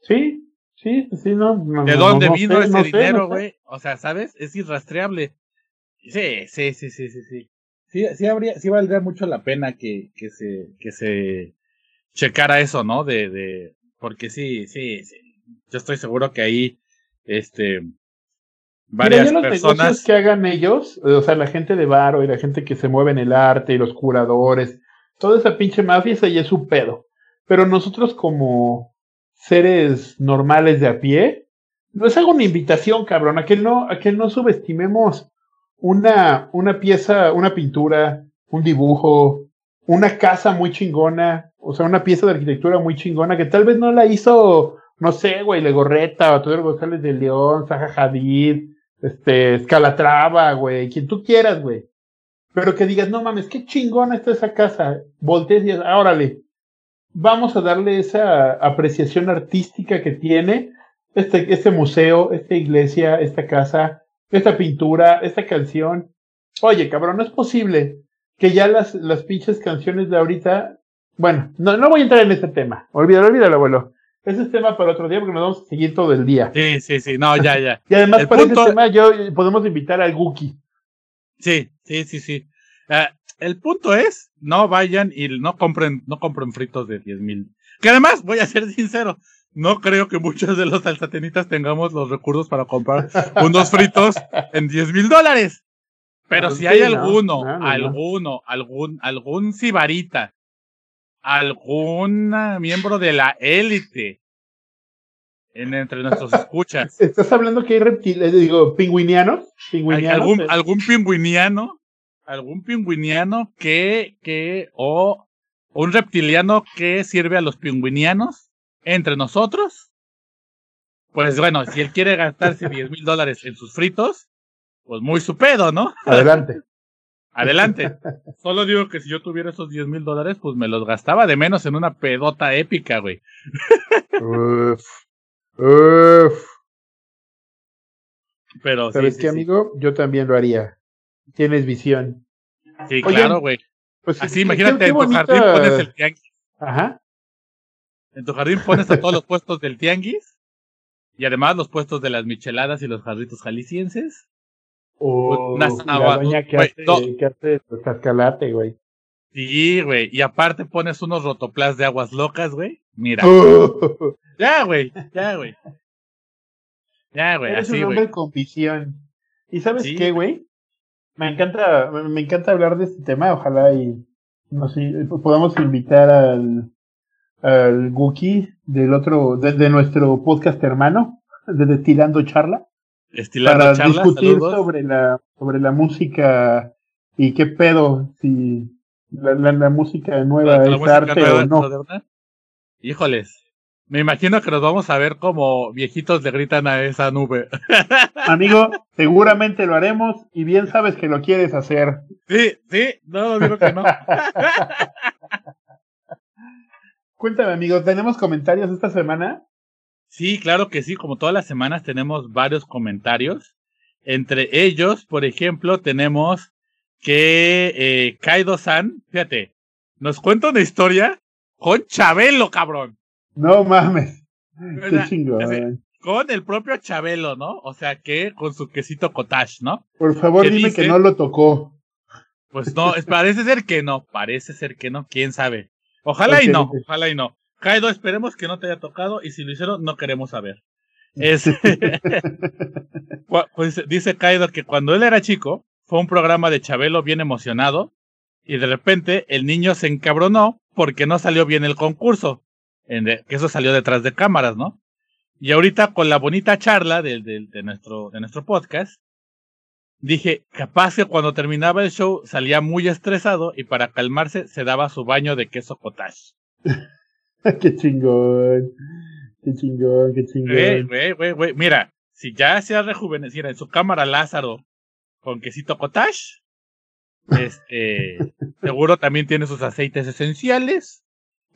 Sí, sí, sí, no. no, ¿De dónde no vino sé, ese dinero, güey? O sea, ¿sabes? Es irrastreable. Sí, sí, sí, sí, sí, sí. Sí, sí habría, sí valdría mucho la pena que, que se, que se checara eso, ¿no? De, de, porque sí, sí, sí. Yo estoy seguro que ahí, este, Mira, varias ya los personas. negocios que hagan ellos, o sea, la gente de Varo y la gente que se mueve en el arte y los curadores, toda esa pinche mafia, esa ya es su pedo. Pero nosotros como seres normales de a pie, les hago una invitación, cabrón, a que no, a que no subestimemos una, una pieza, una pintura, un dibujo, una casa muy chingona, o sea, una pieza de arquitectura muy chingona que tal vez no la hizo, no sé, güey, Legorreta, o González de León, Zaha Hadid, este, Escalatrava, güey, quien tú quieras, güey. Pero que digas, no mames, qué chingona está esa casa. Voltees y dices, órale, vamos a darle esa apreciación artística que tiene este, este museo, esta iglesia, esta casa, esta pintura, esta canción. Oye, cabrón, no es posible que ya las, las pinches canciones de ahorita. Bueno, no, no voy a entrar en este tema. Olvídalo, olvídalo, abuelo. Ese es tema para otro día porque nos vamos a seguir todo el día. Sí, sí, sí, no, ya, ya. [laughs] Y además, El para punto- ese tema, yo podemos invitar al Guki. Sí, sí, sí, sí. Ah, el punto es, no vayan y no compren, no compren fritos de 10 mil. Que además, voy a ser sincero, no creo que muchos de los salsatenitas tengamos los recursos para comprar [laughs] unos fritos en 10 mil dólares. Pero Pues si hay alguno, no, no, no. alguno, algún, algún sibarita, algún ah, miembro de la élite en entre nuestros [laughs] escuchas, ¿Estás hablando que hay reptiles, digo, pingüinianos? ¿Pingüinianos? algún, algún pingüiniano, algún pingüiniano que, que, o un reptiliano que sirve a los pingüinianos entre nosotros, pues bueno, si él quiere gastarse [laughs] 10 mil dólares en sus fritos, pues muy su pedo, ¿no? Adelante. Adelante. Solo digo que si yo tuviera esos 10 mil dólares, pues me los gastaba de menos en una pedota épica, güey. Uf. Uf. Pero ¿Sabes sí, qué, sí. amigo? Yo también lo haría. Tienes visión. Sí, Oye, claro, güey. Pues, Así, imagínate, en tu bonita- jardín pones el tianguis. Ajá. En tu jardín pones a todos los puestos del tianguis. Y además los puestos de las micheladas y los jarritos jaliscienses. O Unas la aguas, doña que güey, hace, no. que hace pues, cascalate, güey. Sí, güey. Y aparte pones unos rotoplas de aguas locas, güey. Mira. Uh, [laughs] Ya, güey. Ya, güey. Ya, güey. Así, un hombre güey. con visión. ¿Y sabes Sí. qué, güey? Me encanta, me encanta hablar de este tema. Ojalá y no sé, podamos invitar al, al Guki del otro, de, de nuestro podcast hermano, de Destilando Charla, Estilando para discutir saludos. sobre la, sobre la música y qué pedo, si la, la, la música nueva La- es música arte nueva, o no. Híjoles. Me imagino que nos vamos a ver como viejitos le gritan a esa nube. [laughs] Amigo, seguramente lo haremos y bien sabes que lo quieres hacer. Sí, sí. No, digo que no. [laughs] Cuéntame, amigo, ¿tenemos comentarios esta semana? Sí, claro que sí. Como todas las semanas tenemos varios comentarios. Entre ellos, por ejemplo, tenemos que eh, Kaido-san, fíjate, nos cuenta una historia con Chabelo, cabrón. No mames. Qué. Ese- Con el propio Chabelo, ¿no? O sea que con su quesito cottage, ¿no? Por favor, ¿Qué dime dice? que no lo tocó. Pues no, parece ser que no, parece ser que no, quién sabe. Ojalá y no, ojalá y no. Kaido, esperemos que no te haya tocado y si lo hicieron, no queremos saber. [laughs] Es, [laughs] pues, dice Kaido que cuando él era chico, fue un programa de Chabelo bien emocionado y de repente el niño se encabronó porque no salió bien el concurso. Que eso salió detrás de cámaras, ¿no? Y ahorita con la bonita charla de, de, nuestro, de nuestro podcast, dije, capaz que cuando terminaba el show salía muy estresado y para calmarse se daba su baño de queso cottage. [laughs] qué chingón, qué chingón, qué chingón. Güey, güey, güey, mira, si ya se ha rejuvenecido en su cámara Lázaro con quesito cottage, este, [laughs] seguro también tiene sus aceites esenciales,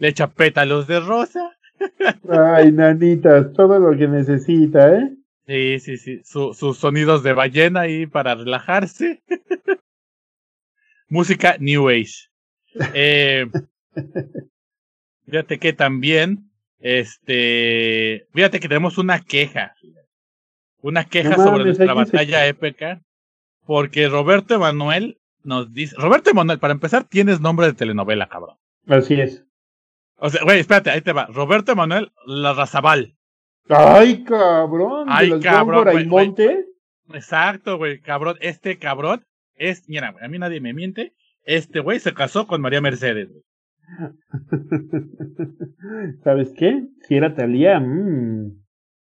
le echa pétalos de rosa Ay, nanitas, todo lo que necesita, ¿eh? Sí, sí, sí. sus sonidos de ballena ahí para relajarse. [laughs] Música New Age. Eh, [laughs] fíjate que también, este, fíjate que tenemos una queja. Una queja sobre nuestra batalla épica. Porque Roberto Emanuel nos dice, Roberto Emanuel, para empezar, tienes nombre de telenovela, cabrón. Así es. O sea, güey, espérate, ahí te va. Roberto Emanuel Larrazabal. Ay, cabrón. Ay, de cabrón. Güey, Monte. Exacto, güey, cabrón. Este cabrón es, mira, a mí nadie me miente. Este güey se casó con María Mercedes, güey. [laughs] ¿Sabes qué? Si era Talía, mmm.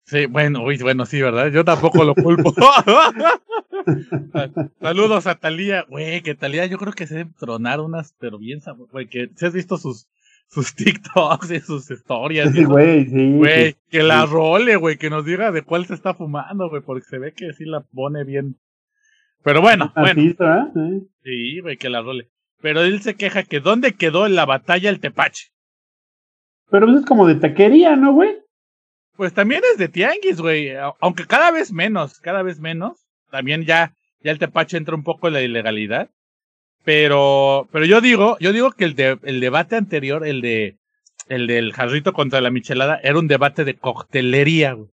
Sí, bueno, uy, bueno, sí, ¿verdad? Yo tampoco lo culpo. [laughs] Saludos a Talía, güey, que Talía yo creo que se debe tronar unas, pero bien, güey, que si has visto sus, sus [laughs] TikToks y sus historias. Sí, güey, sí. Güey, que la role, güey, que nos diga de cuál se está fumando, güey, porque se ve que sí la pone bien. Pero bueno, bueno. ¿eh? Sí, güey, que la role. Pero él se queja que ¿dónde quedó en la batalla el tepache? Pero eso es como de taquería, ¿no, güey? Pues también es de tianguis, güey. Aunque cada vez menos, cada vez menos. También ya, ya el tepache entra un poco en la ilegalidad. Pero, pero yo digo, yo digo que el, de, el debate anterior, el de, el del jarrito contra la michelada, era un debate de coctelería, güey,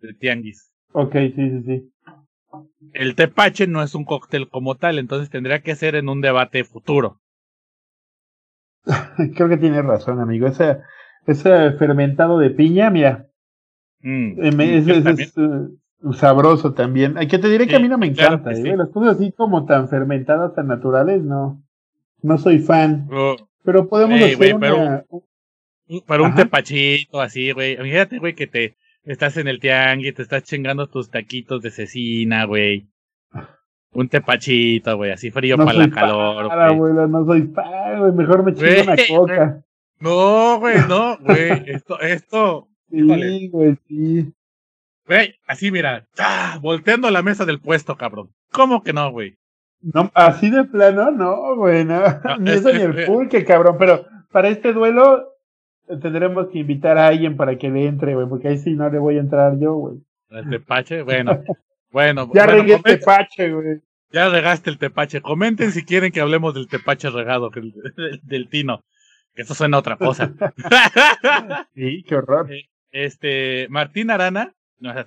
de tianguis. Ok, sí, sí, sí. El tepache no es un cóctel como tal, entonces tendría que ser en un debate futuro. [laughs] Creo que tiene razón, amigo. Ese, ese fermentado de piña, mira. Mm, es, sabroso también. Hay que te diré que a mí no me encanta, ¿eh? Las cosas así como tan fermentadas, tan naturales, no. No soy fan. pero podemos hacer una... Para un tepachito así, güey. Fíjate, güey, que te estás en el tianguis, te estás chingando tus taquitos de cecina, güey. Un tepachito, güey, así frío para la calor. güey. no soy fan, güey. Mejor me chingo una coca. No, güey, no, güey. Esto, esto. Sí, güey, sí. Güey, así mira, ¡ah! volteando la mesa del puesto, cabrón. ¿Cómo que no, güey? No, así de plano, no, güey, no. ni eso ni el pulque, cabrón. Pero para este duelo tendremos que invitar a alguien para que le entre, güey, porque ahí sí no le voy a entrar yo, güey. ¿El tepache? Bueno, [laughs] bueno. ya regué el tepache, güey. Ya regaste el tepache. Comenten si quieren que hablemos del tepache regado, del, del tino. Que eso suena a otra cosa. [laughs] sí, qué horror. Eh, este, Martín Arana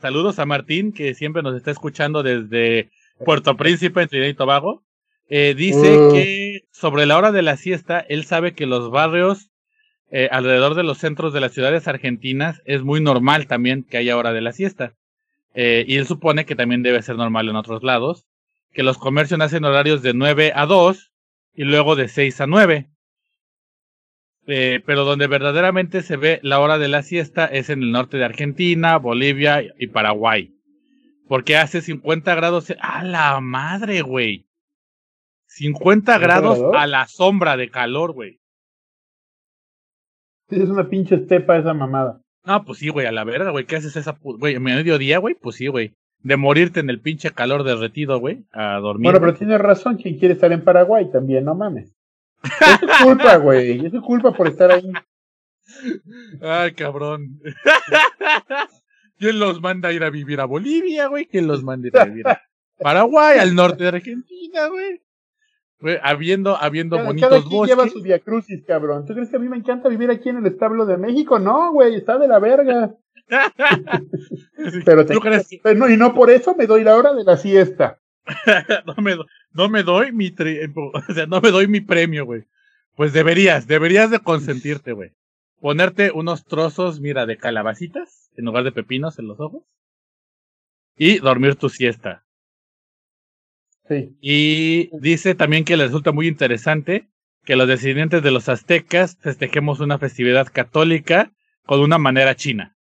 saludos a Martín, que siempre nos está escuchando desde Puerto Príncipe, en Trinidad y Tobago. Eh, dice oh. que sobre la hora de la siesta, él sabe que los barrios eh, alrededor de los centros de las ciudades argentinas es muy normal también que haya hora de la siesta. Eh, y él supone que también debe ser normal en otros lados, que los comercios hacen horarios de 9 a 2 y luego de 6 a 9. Eh, pero donde verdaderamente se ve la hora de la siesta es en el norte de Argentina, Bolivia y Paraguay. Porque hace 50 grados. ¡A la madre, güey! 50 grados a la sombra de calor, güey. Es una pinche estepa esa mamada. No, pues sí, güey, a la verga, güey. ¿Qué haces esa güey? ¿En mediodía, güey? Pues sí, güey. De morirte en el pinche calor derretido, güey, a dormir. Bueno, pero tienes razón, quien quiere estar en Paraguay también, no mames. Es tu culpa, güey. Es tu culpa por estar ahí. Ay, cabrón. ¿Quién los manda a ir a vivir a Bolivia, güey? ¿Quién los manda a ir a vivir a Paraguay, al norte de Argentina, güey? habiendo, habiendo bonitos cada quien lleva su diacrucis, cabrón. ¿Tú crees que a mí me encanta vivir aquí en el establo de México? No, güey, está de la verga. [laughs] Pero ¿tú crees? No, y no por eso me doy la hora de la siesta. [laughs] no, me, no me doy mi [laughs] o sea, no me doy mi premio, güey. Pues deberías, deberías de consentirte, güey. ponerte unos trozos, mira, de calabacitas en lugar de pepinos en los ojos y dormir tu siesta. Sí. Y dice también que le resulta muy interesante que los descendientes de los aztecas festejemos una festividad católica con una manera china.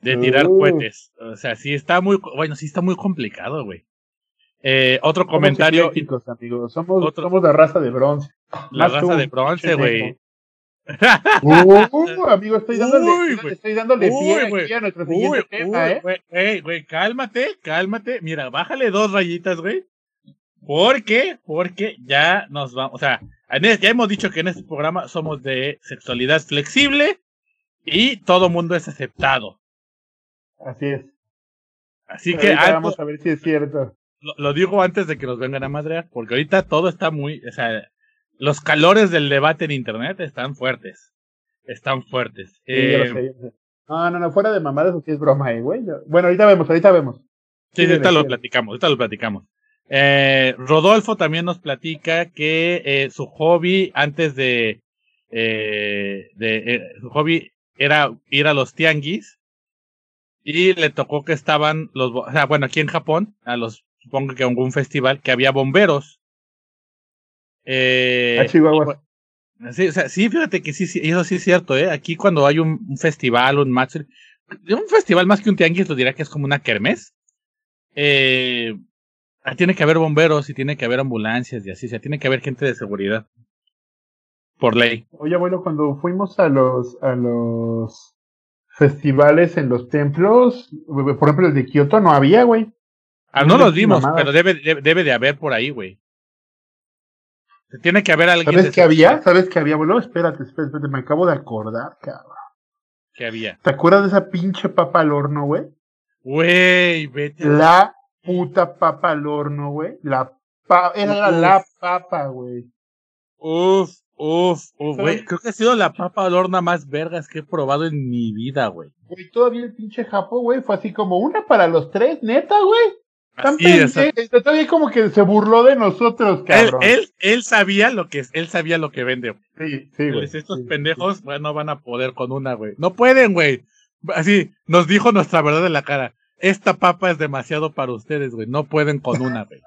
De tirar Uh. cohetes. O sea, sí está muy, bueno, sí está muy complicado, güey. Eh, otro Somos comentario, amigos. Somos, Otro- somos la raza de bronce. la Más raza tú, de bronce, güey. [laughs] Uh, amigo, estoy dándole, Uy, estoy dándole Uy, pie güey. aquí a nuestro Uy, siguiente tema, ¿eh? güey, ey, güey, cálmate, cálmate. Mira, bájale dos rayitas, güey. ¿Por qué? Porque ya nos vamos, o sea, ya hemos dicho que en este programa somos de sexualidad flexible y todo mundo es aceptado. Así es. Así Pero que vamos a ver si es cierto. lo, lo digo antes de que nos vengan a madrear, porque ahorita todo está muy, o sea, los calores del debate en internet están fuertes. Están fuertes. Sí, lo Eh, sé, sé. No, no, no, fuera de mamadas, eso sí es broma, eh, güey. Yo- Bueno, ahorita vemos, ahorita vemos. Sí, ahorita lo platicamos, ahorita lo platicamos. Eh, Rodolfo también nos platica que eh, su hobby antes de, eh, de su hobby era ir a los tianguis y le tocó que estaban los, o sea, bueno, aquí en Japón, a los, supongo que a algún festival, que había bomberos. Eh, A Chihuahua. y bu- Sí, o sea, sí, fíjate que sí, sí, eso sí es cierto, ¿eh? Aquí cuando hay un, un festival, un match, un festival más que un tianguis, lo diría que es como una kermés. Eh, ah, tiene que haber bomberos y tiene que haber ambulancias y así, o sea, tiene que haber gente de seguridad. Por ley. Oye, abuelo, cuando fuimos a los, a los festivales en los templos, por ejemplo, el de Kioto no había, güey. Ah, No los vimos, mamadas. pero debe, debe, debe de haber por ahí, güey. Tiene que haber alguien ¿Sabes qué había? ¿Sabes qué había, abuelo? Espérate, espérate, espérate, me acabo de acordar, cabrón. que había. ¿Te acuerdas de esa pinche papa al horno, güey? Güey, vete. La puta papa al horno, güey. La pa era Uf. la papa, güey. Uf, uf, uf, güey. Creo que ha sido la papa al horno más vergas que he probado en mi vida, güey. Güey, todavía el pinche japo, güey, fue así como una para los tres, neta, güey. Pendejo, Todavía como que se burló de nosotros, cabrón. él, él sabía lo que él sabía lo que vende. Sí, sí, güey. Estos sí, pendejos, bueno, no van a poder con una, güey. No pueden, güey. Así, nos dijo nuestra verdad en la cara. Esta papa es demasiado para ustedes, güey. No pueden con una, güey.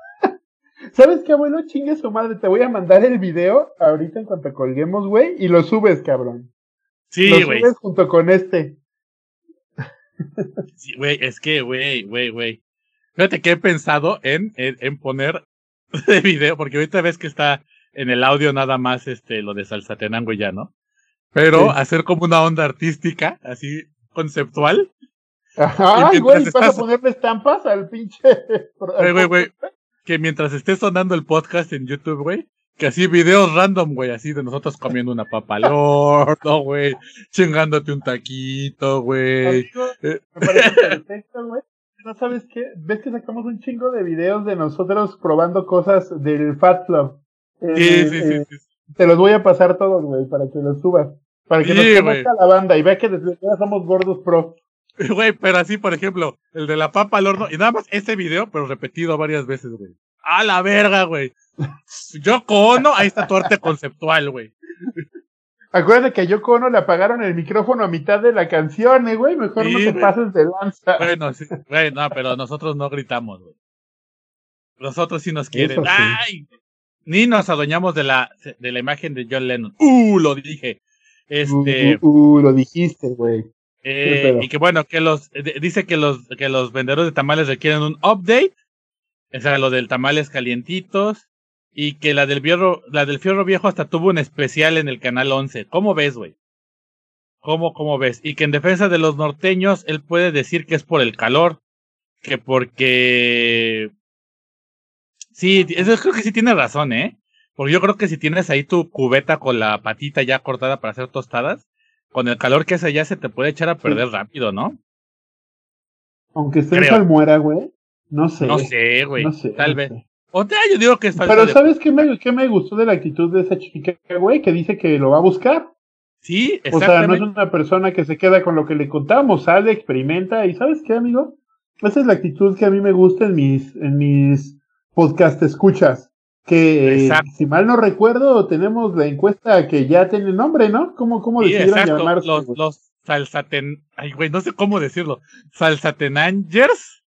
¿Sabes qué, abuelo? Chingue su madre. Te voy a mandar el video ahorita en cuanto colguemos, güey, y lo subes, cabrón. Sí, lo güey. subes junto con este. Sí, güey, es que, güey, güey, güey. Fíjate que he pensado en, en, en poner [laughs] de video, porque ahorita ves que está en el audio nada más este lo de Salsatenango ya, ¿no? Pero Sí. hacer como una onda artística, así conceptual. Ajá, güey, vas a ponerle estampas al pinche. Güey, güey, güey. [laughs] Que mientras esté sonando el podcast en YouTube, güey, que así videos random, güey, así de nosotros comiendo una papa al horno, güey, chingándote un taquito, güey. Me parece perfecto, güey. ¿No sabes qué? ¿Ves que sacamos un chingo de videos de nosotros probando cosas del Fat Club? Eh, Sí, sí, sí, eh, sí. Te los voy a pasar todos, güey, para que los subas. Para que Sí, nos conozca la banda y vea que desde ya somos gordos pro. [laughs] Güey, pero así, por ejemplo, el de la papa al horno, y nada más ese video, pero repetido varias veces, güey. A la verga, güey. Yo cono, ahí está tu arte conceptual, güey. Acuérdate que a Yoko Ono le apagaron el micrófono a mitad de la canción, eh, güey. Mejor no te güey. pases de lanza. Bueno, sí, güey, no, pero nosotros no gritamos, güey. Nosotros sí nos quieren. Eso sí. ¡Ay! Ni nos adueñamos de la, de la imagen de John Lennon. ¡Uh! Lo dije. Este, Uh, uh, uh, lo dijiste, güey. Eh, y que bueno, que los, dice que los, que los vendedores de tamales requieren un update. O sea, lo del tamales calientitos. Y que la del fierro, la del fierro viejo hasta tuvo un especial en el canal 11. ¿Cómo ves, güey? ¿Cómo, cómo ves? Y que en defensa de los norteños, él puede decir que es por el calor. Que porque. Sí, eso creo que sí tiene razón, ¿eh? Porque yo creo que si tienes ahí tu cubeta con la patita ya cortada para hacer tostadas, con el calor que hace allá se te puede echar a perder rápido, ¿no? Aunque esté en salmuera, güey. No sé. No sé, güey. No sé, Tal no vez. sé. O sea, yo digo que es falta Pero de- ¿sabes qué me, qué me gustó de la actitud de esa chica, güey? Que dice que lo va a buscar. Sí, O sea, no es exactamente. una persona que se queda con lo que le contamos, sale, experimenta y ¿sabes qué, amigo? Esa es la actitud que a mí me gusta en mis, en mis podcast escuchas. Que eh, Exacto. si mal no recuerdo, tenemos la encuesta que ya tiene nombre, ¿no? ¿Cómo, cómo Sí, decidieron exacto. llamarse? Los, los salsaten... Ay, güey, no sé cómo decirlo. Salsatenangers.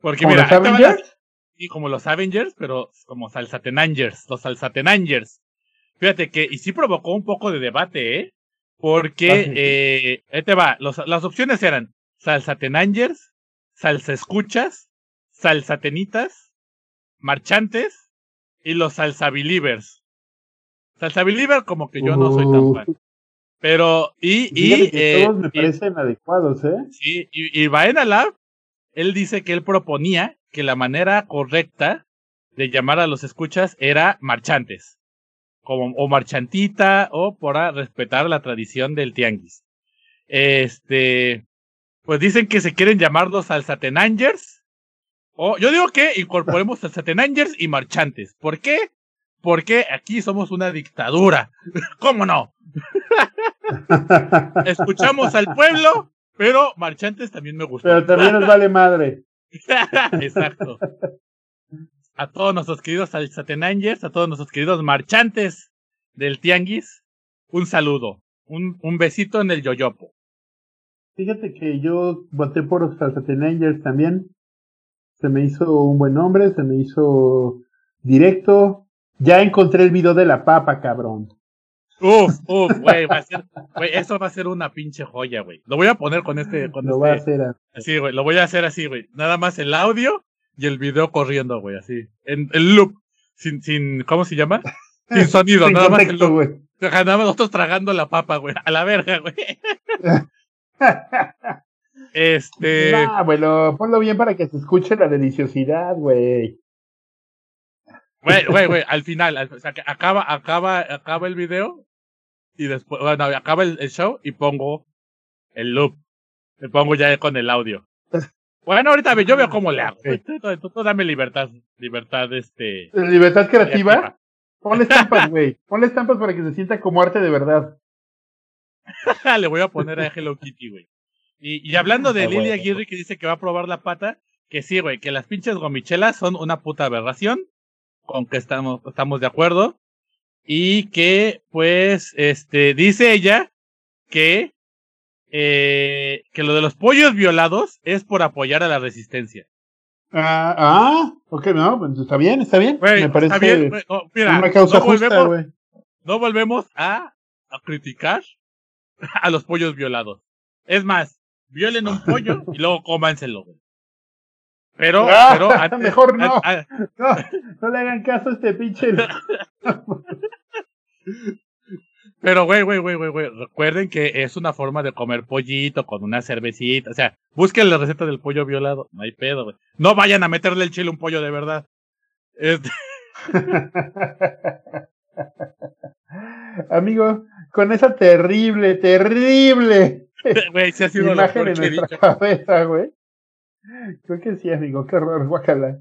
Porque ¿Como mira, los Avengers? sí, como los Avengers, pero como salsatenangers, los salsatenangers. Fíjate que, y sí provocó un poco de debate, ¿eh? Porque, Ah, sí. eh, ahí te va, los- las opciones eran salsatenangers, salsa escuchas, salsatenitas, marchantes y los salsa believers. Salsa believer como que yo no soy tan Uh, fan. Pero, y, y, eh, todos me y- parecen adecuados, ¿eh? Sí, y, y Baena Lab, él dice que él proponía que la manera correcta de llamar a los escuchas era marchantes, como, o marchantita, o para respetar la tradición del tianguis. Este, pues dicen que se quieren llamar los salsatenangers, o yo digo que incorporemos salsatenangers y marchantes. ¿Por qué? Porque aquí somos una dictadura. [laughs] ¿Cómo no? [laughs] Escuchamos al pueblo, pero marchantes también me gustan. Pero también nos vale madre. [laughs] Exacto. A todos nuestros queridos Salsatenangers, a todos nuestros queridos marchantes del Tianguis, un saludo. Un, un besito en el yoyopo. Fíjate que yo voté por los Salsaten Angels también. Se me hizo un buen nombre, se me hizo directo. Ya encontré el video de la papa, cabrón. Uf, uf, güey, va a ser, güey, eso va a ser una pinche joya, güey. Lo voy a poner con este, con Lo va a este, hacer. a- así, güey, lo voy a hacer así, güey. Nada más el audio y el video corriendo, güey, así. En el loop, sin, sin, ¿cómo se llama? Sin [laughs] sonido, sin nada más el loop. Nada más nosotros tragando la papa, güey. A la verga, güey. [laughs] Este. Nah, bueno, ponlo bien para que se escuche la deliciosidad, güey. Güey, güey, güey. Al final, al- o sea, que acaba, acaba, acaba el video. Y después, bueno, acaba el, el show y pongo el loop. Me pongo ya con el audio. Bueno, ahorita yo veo cómo le hago. Tú- tú- tú dame libertad, libertad, este. Libertad creativa. creativa. Ponle estampas, güey. Ponle estampas para que se sienta como arte de verdad. [laughs] Le voy a poner a Hello Kitty, güey. Y, y hablando de Ah, Lili bueno. Aguirre que dice que va a probar la pata, que sí, güey, que las pinches gomichelas son una puta aberración, con que estamos, estamos de acuerdo, y que, pues, este, dice ella que, eh, que lo de los pollos violados es por apoyar a la resistencia. Ah, ah, ok, no, pues está bien, está bien. Me parece está bien, güey, no, mira, una causa no justa, volvemos, güey. no volvemos a, a criticar [laughs] a los pollos violados. Es más, violen un pollo y luego cómanselo. Pero, Ah, pero [laughs] antes- mejor no. a- a- No, no le hagan caso a este pinche. [laughs] pero, güey, güey, güey, güey, güey, recuerden que es una forma de comer pollito con una cervecita. O sea, busquen la receta del pollo violado. No hay pedo, güey. No vayan a meterle el chile a un pollo de verdad. Este, [laughs] Amigo, con esa terrible, terrible [laughs] güey, se ha sido lo imagen en que nuestra cabeza, güey. Creo que sí, amigo, qué horror, guácala.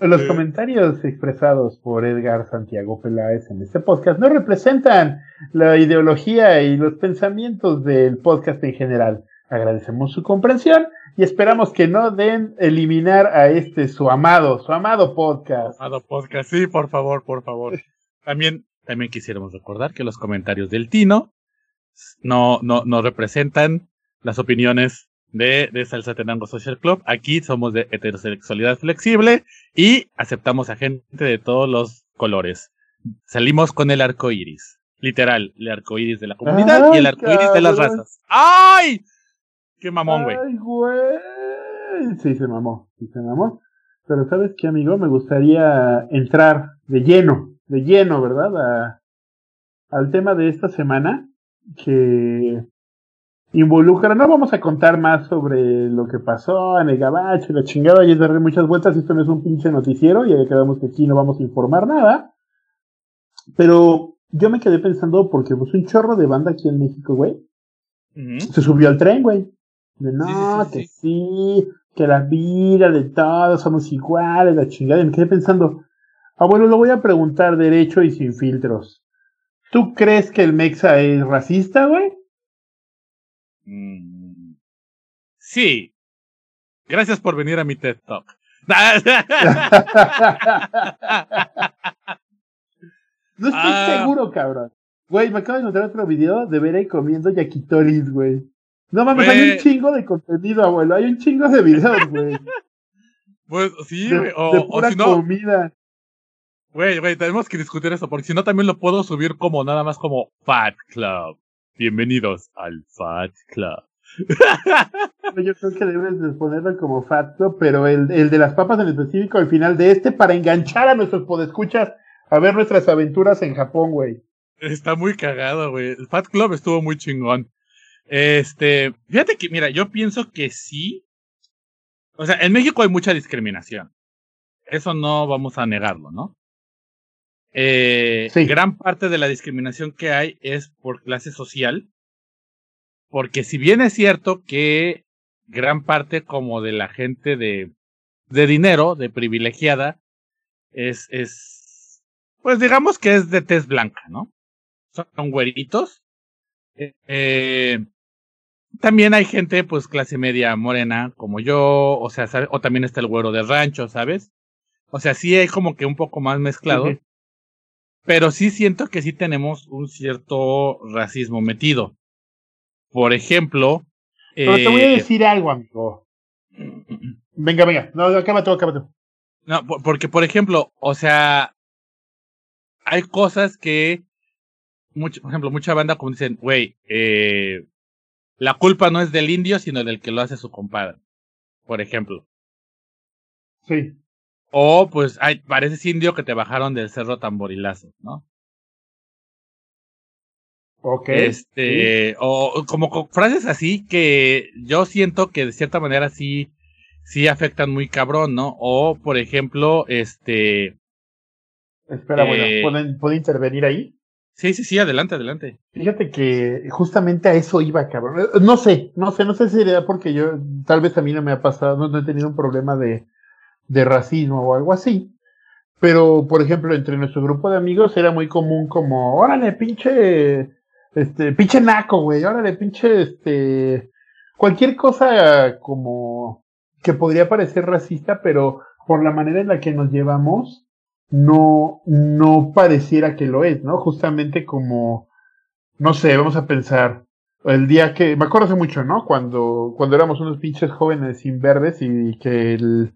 Los Sí. comentarios expresados por Edgar Santiago Peláez en este podcast no representan la ideología y los pensamientos del podcast en general. Agradecemos su comprensión y esperamos que no den eliminar a este su amado, su amado podcast. Amado podcast, sí, por favor, por favor. También, también quisiéramos recordar que los comentarios del Tino no, no, no representan las opiniones de, de Salsa Tenango Social Club. Aquí somos de heterosexualidad flexible y aceptamos a gente de todos los colores. Salimos con el arco iris. Literal, el arco iris de la comunidad y el arco iris de las razas. ¡Ay! ¡Qué mamón, güey! Ay, güey. Sí, se mamó, sí se mamó. Pero ¿sabes qué, amigo? Me gustaría entrar de lleno, de lleno, ¿verdad? A- al tema de esta semana que involucra, no vamos a contar más sobre lo que pasó en el gabacho y la chingada y es darle muchas vueltas, esto no es un pinche noticiero y ya quedamos que aquí no vamos a informar nada. Pero yo me quedé pensando porque pues un chorro de banda aquí en México, güey, se subió al tren, güey. De no, Sí, que sí, que la vida de todos somos iguales, la chingada. Y me quedé pensando, abuelo, lo voy a preguntar derecho y sin filtros. ¿Tú crees que el Mexa es racista, güey? Mm. Sí. Gracias por venir a mi TED Talk. [laughs] No estoy Ah. seguro, cabrón. Güey, me acabo de encontrar otro video de Bere comiendo yakitori's, güey. No mames, hay un chingo de contenido, abuelo. Hay un chingo de videos, güey. [laughs] Pues sí, güey. O, de o pura si no, comida. Güey, güey, tenemos que discutir eso, porque si no también lo puedo subir como nada más como Fat Club. Bienvenidos al Fat Club. Yo creo que debes de ponerlo como facto, pero el, el de las papas en específico al final de este para enganchar a nuestros podescuchas a ver nuestras aventuras en Japón, güey. Está muy cagado, güey. El Fat Club estuvo muy chingón. Este, fíjate que, mira, yo pienso que sí. O sea, en México hay mucha discriminación. Eso no vamos a negarlo, ¿no? Eh, Sí. Gran parte de la discriminación que hay es por clase social. Porque si bien es cierto que gran parte como de la gente de, de dinero, de privilegiada, es, es, pues digamos que es de tez blanca, ¿no? Son güeritos. Eh, también hay gente, pues, clase media morena, como yo, o sea, o también está el güero de rancho, ¿sabes? O sea, sí hay como que un poco más mezclado. Pero sí siento que sí tenemos un cierto racismo metido. Por ejemplo, Pero te voy a eh, decir algo, amigo. Venga, venga. No, acábate, acábate. No, po- porque, por ejemplo, o sea, hay cosas que, mucho, por ejemplo, mucha banda como dicen, güey, eh, la culpa no es del indio, sino del que lo hace su compadre, por ejemplo. Sí. O, pues, ay, pareces indio que te bajaron del cerro tamborilazo, ¿no? Ok. Este, o o como co- frases así que yo siento que de cierta manera sí, sí afectan muy cabrón, ¿no? O, por ejemplo, este, Espera, eh, bueno, ¿puedo, ¿puedo intervenir ahí? sí, sí, sí, adelante, adelante. Fíjate que justamente a eso iba, cabrón. Eh, No sé, no sé, no sé si sería porque yo, tal vez a mí no me ha pasado, no, no he tenido un problema de, de racismo o algo así. Pero, por ejemplo, entre nuestro grupo de amigos era muy común como, órale, pinche, este, pinche naco, güey, órale, pinche, este, cualquier cosa como que podría parecer racista, pero por la manera en la que nos llevamos, no, no pareciera que lo es, ¿no? Justamente como, no sé, vamos a pensar, el día que, me acuerdo hace mucho, ¿no? Cuando, cuando éramos unos pinches jóvenes sin verdes y que el,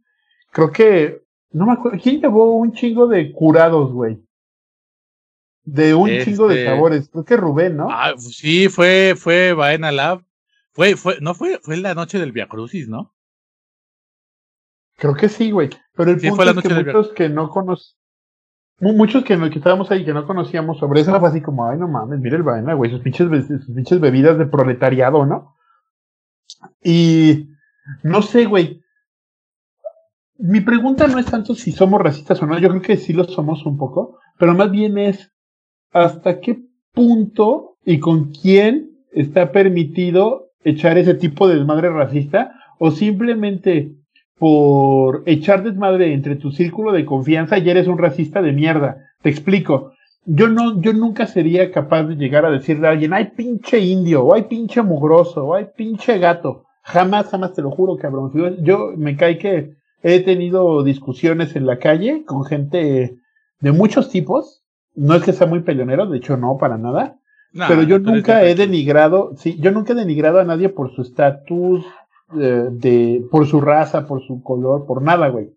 creo que, no me acuerdo, ¿quién llevó un chingo de curados, güey? De un chingo de Este- sabores, creo que Rubén, ¿no? Ah, sí, fue, fue Baena Lab. Fue, fue, no fue, fue la noche del Via Crucis, ¿no? Creo que sí, güey. Pero el Sí, punto es que muchos que no conocíamos, muchos que, que estábamos ahí que no conocíamos sobre eso, fue así como, ay, no mames, mira el vaina, güey, sus pinches, sus pinches bebidas de proletariado, ¿no? Y no sé, güey. Mi pregunta no es tanto si somos racistas o no, yo creo que sí lo somos un poco, pero más bien es hasta qué punto y con quién está permitido echar ese tipo de desmadre racista o simplemente por echar desmadre entre tu círculo de confianza ya eres un racista de mierda. Te explico. Yo no, yo nunca sería capaz de llegar a decirle a alguien, ay pinche indio, o ay pinche mugroso, o ay pinche gato. Jamás, jamás te lo juro, cabrón. Yo, yo me cae que he tenido discusiones en la calle con gente de muchos tipos. No es que sea muy peleonero, de hecho no, para nada. Nah, pero yo nunca he denigrado, sí, yo nunca he denigrado a nadie por su estatus, eh, de, por su raza, por su color, por nada, güey.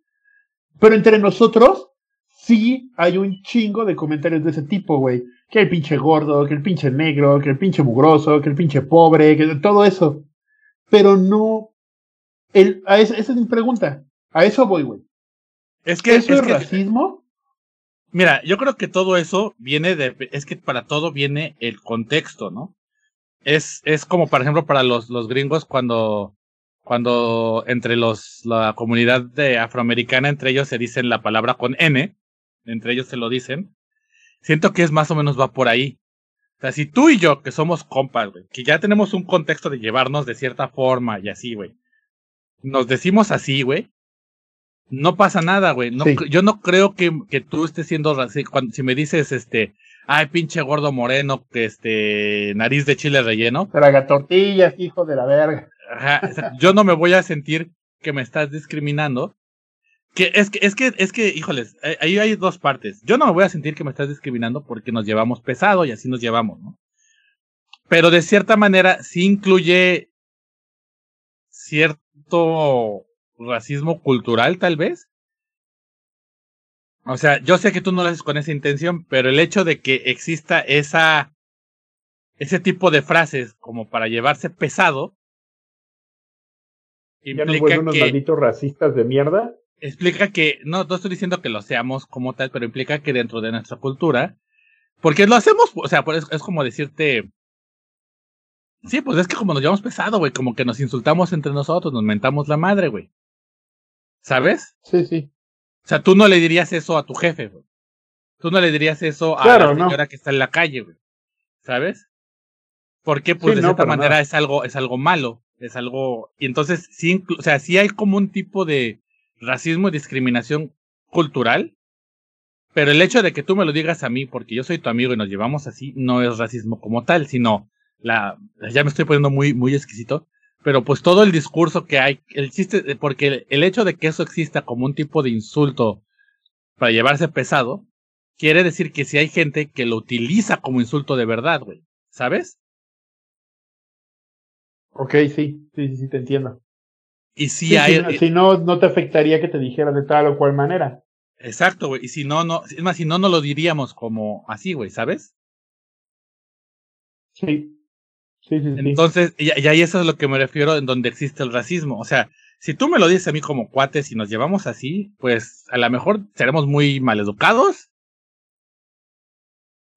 Pero entre nosotros, sí hay un chingo de comentarios de ese tipo, güey. Que el pinche gordo, que el pinche negro, que el pinche mugroso, que el pinche pobre, que todo eso. Pero no, el, esa es mi pregunta. A eso voy, güey. Es que, ¿Eso es es que- racismo? mira, yo creo que todo eso viene de, es que para todo viene el contexto, ¿no? Es, es como, por ejemplo, para los, los gringos cuando, cuando entre los, la comunidad de afroamericana, entre ellos se dicen la palabra con N, entre ellos se lo dicen. Siento que es más o menos va por ahí. O sea, si tú y yo, que somos compas, güey, que ya tenemos un contexto de llevarnos de cierta forma y así, güey, nos decimos así, güey, no pasa nada, güey. No, Sí. Yo no creo que, que tú estés siendo racista. Cuando, si me dices, este, ay, pinche gordo moreno, que este, nariz de chile relleno, Traga tortillas, hijo de la verga. Ajá, o sea, yo no me voy a sentir que me estás discriminando Que es que, es que, es que, híjoles, eh, ahí hay dos partes. Yo no me voy a sentir que me estás discriminando porque nos llevamos pesado y así nos llevamos, ¿no? Pero de cierta manera sí incluye cierto racismo cultural, tal vez. O sea, yo sé que tú no lo haces con esa intención, pero el hecho de que exista esa ese tipo de frases como para llevarse pesado implica unos malditos racistas de mierda. Explica que no, no estoy diciendo que lo seamos como tal, pero implica que dentro de nuestra cultura, porque lo hacemos, o sea, pues es como decirte Sí, pues es que como nos llevamos pesado, güey, como que nos insultamos entre nosotros, nos mentamos la madre, güey. ¿Sabes? Sí, sí. O sea, tú no le dirías eso a tu jefe, güey. Tú no le dirías eso a la señora que está en la calle, güey. ¿Sabes? Porque, pues, de cierta manera es algo, es algo malo. Es algo. Y entonces, sí, o sea, sí hay como un tipo de racismo y discriminación cultural. Pero el hecho de que tú me lo digas a mí, porque yo soy tu amigo y nos llevamos así, no es racismo como tal, sino la, ya me estoy poniendo muy, muy exquisito, pero pues todo el discurso que hay, el chiste, porque el, hecho de que eso exista como un tipo de insulto para llevarse pesado, quiere decir que si hay gente que lo utiliza como insulto de verdad, güey, ¿sabes? Ok, sí, sí, sí, te entiendo. Y si hay... Si, si, no, no te afectaría que te dijera de tal o cual manera. Exacto, güey. Y si no, no, es más, si no, no lo diríamos como así, güey, ¿sabes? Sí. Entonces, y, ahí eso es lo que me refiero en donde existe el racismo. O sea, si tú me lo dices a mí como cuates y nos llevamos así, pues a lo mejor seremos muy maleducados.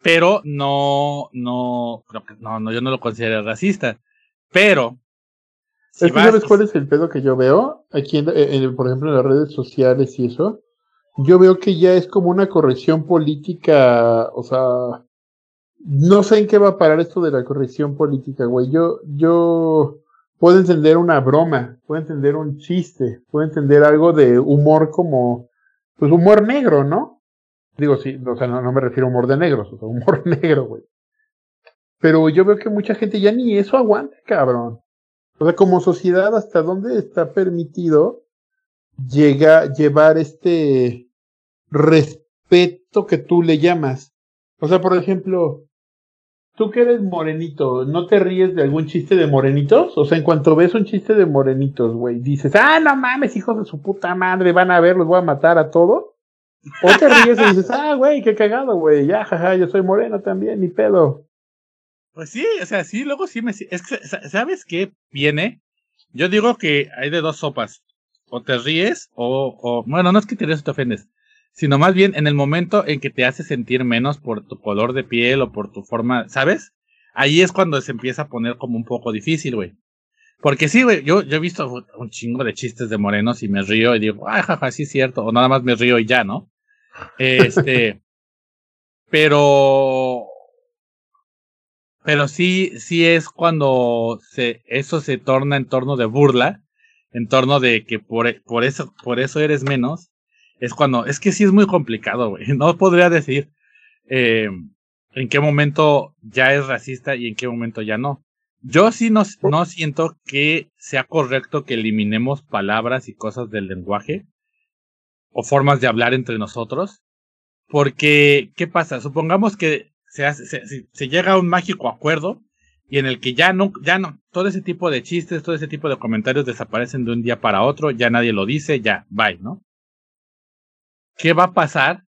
Pero no, no, no, no, yo no lo considero racista. Pero. Si ¿Sabes cuál es el pedo que yo veo? Aquí, en, por ejemplo, en las redes sociales y eso. Yo veo que ya es como una corrección política, o sea, no sé en qué va a parar esto de la corrección política, güey. Yo, yo puedo entender una broma, puedo entender un chiste, puedo entender algo de humor como, pues humor negro, ¿no? Digo, sí, o sea, no, me refiero a humor de negros, o sea, [laughs] humor negro, güey. Pero yo veo que mucha gente ya ni eso aguanta, cabrón. O sea, como sociedad, ¿hasta dónde está permitido llega, llevar este respeto que tú le llamas? O sea, por ejemplo, tú que eres morenito, ¿no te ríes de algún chiste de morenitos? O sea, en cuanto ves un chiste de morenitos, güey, dices, ah, no mames, hijos de su puta madre, van a ver, los voy a matar a todos. O te ríes y dices, ah, güey, qué cagado, güey, ya, jaja, yo soy moreno también, ni pedo. Pues sí, o sea, sí, luego sí me... Es que, ¿sabes qué viene? Yo digo que hay de dos sopas. O te ríes, o, o bueno, no es que te ríes o te ofendes sino más bien en el momento en que te hace sentir menos por tu color de piel o por tu forma, ¿sabes? Ahí es cuando se empieza a poner como un poco difícil, güey. Porque sí, güey, yo, yo he visto un chingo de chistes de morenos y me río y digo, ah, jaja, sí es cierto, o nada más me río y ya, ¿no? Este, [laughs] pero, pero sí, sí es cuando se, eso se torna en torno de burla, en torno de que por, por eso, por eso eres menos, es cuando, es que sí es muy complicado, güey. [laughs] No podría decir eh, en qué momento ya es racista y en qué momento ya no. Yo sí no, siento que sea correcto que eliminemos palabras y cosas del lenguaje o formas de hablar entre nosotros. Porque, ¿qué pasa? Supongamos que se, hace, se, se llega a un mágico acuerdo y en el que ya no, ya no, todo ese tipo de chistes, todo ese tipo de comentarios desaparecen de un día para otro, ya nadie lo dice, ya, bye, ¿no? ¿Qué va a pasar?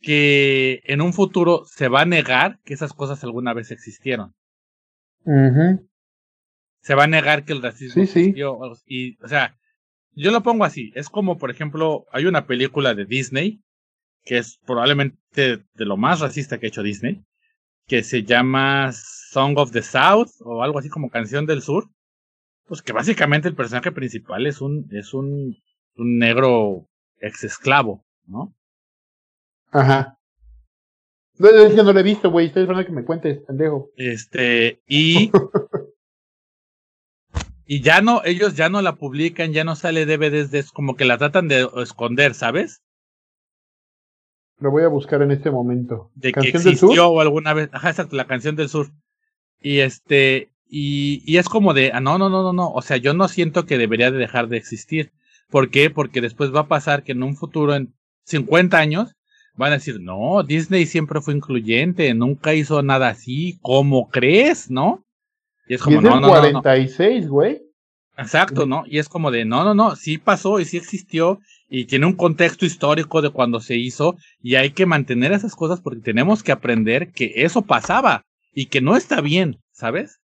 Que en un futuro se va a negar que esas cosas alguna vez existieron. Se va a negar que el racismo existió. Y, o sea, yo lo pongo así. Es como, por ejemplo, hay una película de Disney, que es probablemente de lo más racista que ha hecho Disney, que se llama Song of the South, o algo así como Canción del Sur. Pues que básicamente el personaje principal es un, es un, un negro ex esclavo. ¿No? Ajá. No, es que no lo he visto, güey. Estoy esperando que me cuentes, pendejo. Este, y. [laughs] y ya no, ellos ya no la publican, ya no sale DVDs de como que la tratan de esconder, ¿sabes? Lo voy a buscar en este momento. De que existió o alguna vez. Ajá, exacto, la canción del sur. Y este, y, y es como de, ah, no, no, no, no, no. O sea, yo no siento que debería de dejar de existir. ¿Por qué? Porque después va a pasar que en un futuro, en 50 años, van a decir, no, Disney siempre fue incluyente, nunca hizo nada así, ¿cómo crees? ¿No? Y es como, no, no, 46, güey. Exacto, ¿no? Y es como de, no, no, no, sí pasó y sí existió y tiene un contexto histórico de cuando se hizo y hay que mantener esas cosas porque tenemos que aprender que eso pasaba y que no está bien, ¿sabes?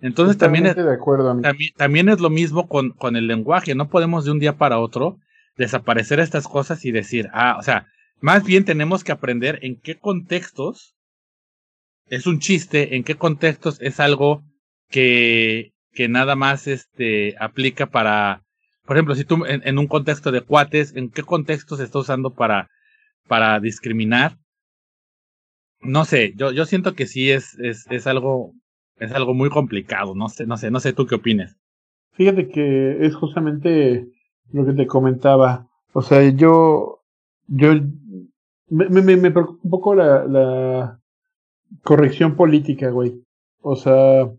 Entonces también es, de acuerdo, también, también, es lo mismo con, con el lenguaje, no podemos de un día para otro desaparecer estas cosas y decir, ah, o sea, más bien tenemos que aprender en qué contextos es un chiste, en qué contextos es algo que, que nada más este, aplica para, por ejemplo, si tú en, un contexto de cuates, ¿en qué contexto se está usando para, para discriminar? No sé, yo, yo siento que sí es, es, es algo, es algo muy complicado, no sé, no sé, no sé tú qué opinas. Fíjate que es justamente lo que te comentaba. O sea, yo, yo, me, me, me preocupa un poco la, la corrección política, güey. O sea,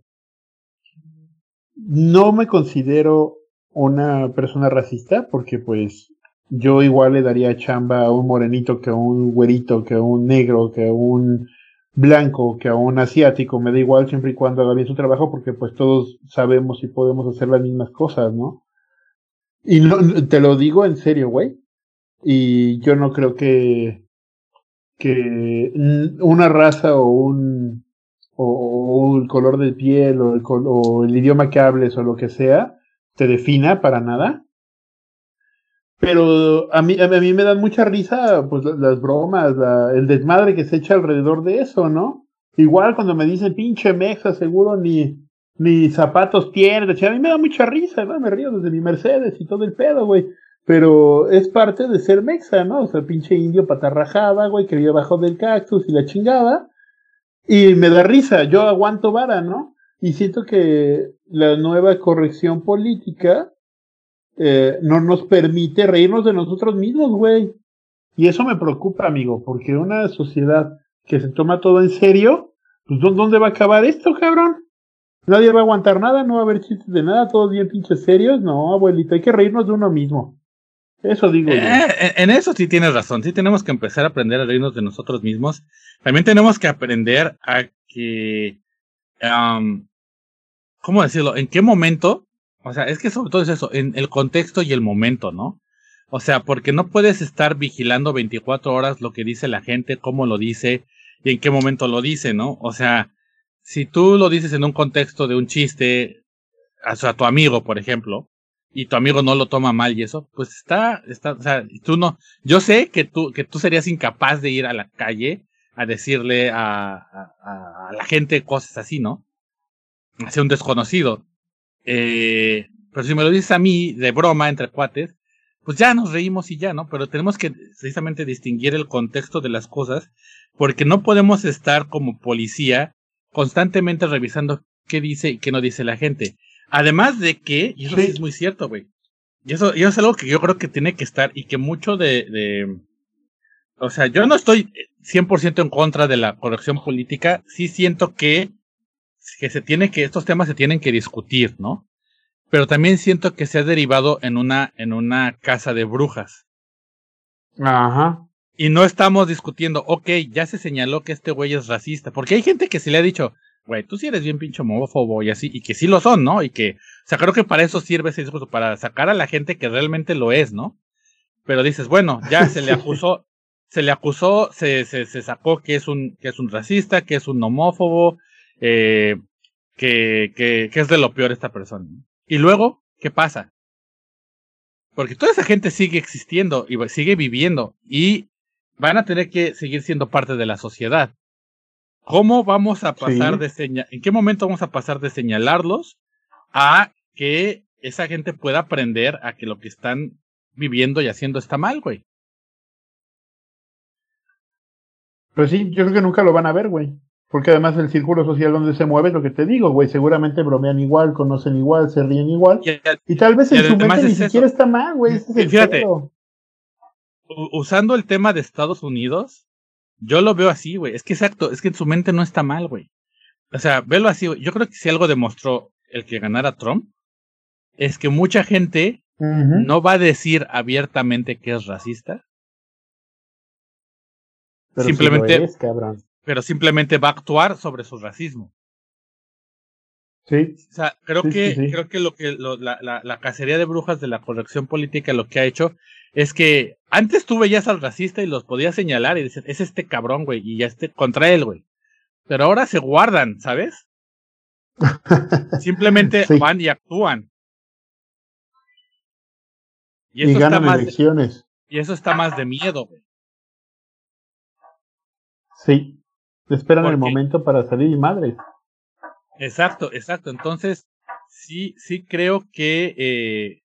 no me considero una persona racista porque pues yo igual le daría chamba a un morenito que a un güerito, que a un negro, que a un blanco, que a un asiático, me da igual siempre y cuando haga bien su trabajo porque pues todos sabemos y podemos hacer las mismas cosas, ¿no? Y no, te lo digo en serio, güey. Y yo no creo que, que una raza o un, o, el color de piel o el, idioma que hables o lo que sea te defina para nada. Pero a mí, a mí me dan mucha risa pues las bromas, el desmadre que se echa alrededor de eso, ¿no? Igual cuando me dicen pinche mexa, seguro ni, ni zapatos pierdes. A mí me da mucha risa, ¿no? Me río desde mi Mercedes y todo el pedo, güey. Pero es parte de ser mexa, ¿no? O sea, pinche indio patarrajada, güey, que vive abajo del cactus y la chingada. Y me da risa, yo aguanto vara, ¿no? Y siento que la nueva corrección política eh, no nos permite reírnos de nosotros mismos, güey. Y eso me preocupa, amigo, porque una sociedad que se toma todo en serio, pues ¿dónde va a acabar esto, cabrón? Nadie va a aguantar nada, no va a haber chistes de nada, todos bien pinches serios. No, abuelito, hay que reírnos de uno mismo. Eso digo yo. Eh, en eso sí tienes razón. Sí tenemos que empezar a aprender a reírnos de nosotros mismos. También tenemos que aprender a que, ¿cómo decirlo? ¿En qué momento? O sea, es que sobre todo es eso, en el contexto y el momento, ¿no? O sea, porque no puedes estar vigilando 24 horas lo que dice la gente, cómo lo dice y en qué momento lo dice, ¿no? O sea, si tú lo dices en un contexto de un chiste, o sea, a tu amigo, por ejemplo, y tu amigo no lo toma mal y eso, pues está, está, o sea, tú no, yo sé que tú, que tú serías incapaz de ir a la calle a decirle a, a, la gente cosas así, ¿no? Hacia un desconocido. Eh, pero si me lo dices a mí de broma entre cuates, pues ya nos reímos y ya, ¿no? Pero tenemos que precisamente distinguir el contexto de las cosas, porque no podemos estar como policía constantemente revisando qué dice y qué no dice la gente. Además de que, y eso sí, es muy cierto, güey. Y eso, y eso es algo que yo creo que tiene que estar y que mucho de, de o sea, yo no estoy 100% en contra de la corrección política, sí siento que, que se tiene que, estos temas se tienen que discutir, ¿no? Pero también siento que se ha derivado en una, en una casa de brujas. Ajá. Y no estamos discutiendo, ok, ya se señaló que este güey es racista, porque hay gente que se le ha dicho, güey, tú sí eres bien pincho homófobo y así, y que sí lo son, ¿no? Y que, o sea, creo que para eso sirve ese discurso, para sacar a la gente que realmente lo es, ¿no? Pero dices, bueno, ya se le [laughs] acusó, se le acusó, se, se, se sacó que es un, que es un racista, que es un homófobo, eh, que, que, que es de lo peor esta persona. Y luego, ¿qué pasa? Porque toda esa gente sigue existiendo y sigue viviendo y van a tener que seguir siendo parte de la sociedad. ¿Cómo vamos a pasar de señalar, en qué momento vamos a pasar de señalarlos a que esa gente pueda aprender a que lo que están viviendo y haciendo está mal, güey? Pues sí, yo creo que nunca lo van a ver, güey. Porque además el círculo social donde se mueve es lo que te digo, güey. Seguramente bromean igual, conocen igual, se ríen igual. Y, tal vez en su mente ni siquiera está mal, güey. fíjate, usando el tema de Estados Unidos, yo lo veo así, güey. Es que exacto, es que en su mente no está mal, güey. O sea, velo así, güey. Yo creo que si algo demostró el que ganara Trump, es que mucha gente no va a decir abiertamente que es racista, Pero simplemente- es, pero simplemente va a actuar sobre su racismo. Sí. O sea, creo Sí, que, sí, creo que lo que lo- la, la, la cacería de brujas de la corrección política lo que ha hecho es que antes tú veías al racista y los podías señalar y decir, es este cabrón, güey, y ya esté contra él, güey. Pero ahora se guardan, ¿sabes? [laughs] Simplemente Sí. van y actúan. Y Y eso, está ganan más de, elecciones. y eso está más de miedo, güey. Sí. Esperan el momento para salir y madre. Exacto, exacto. Entonces, sí, sí creo que eh,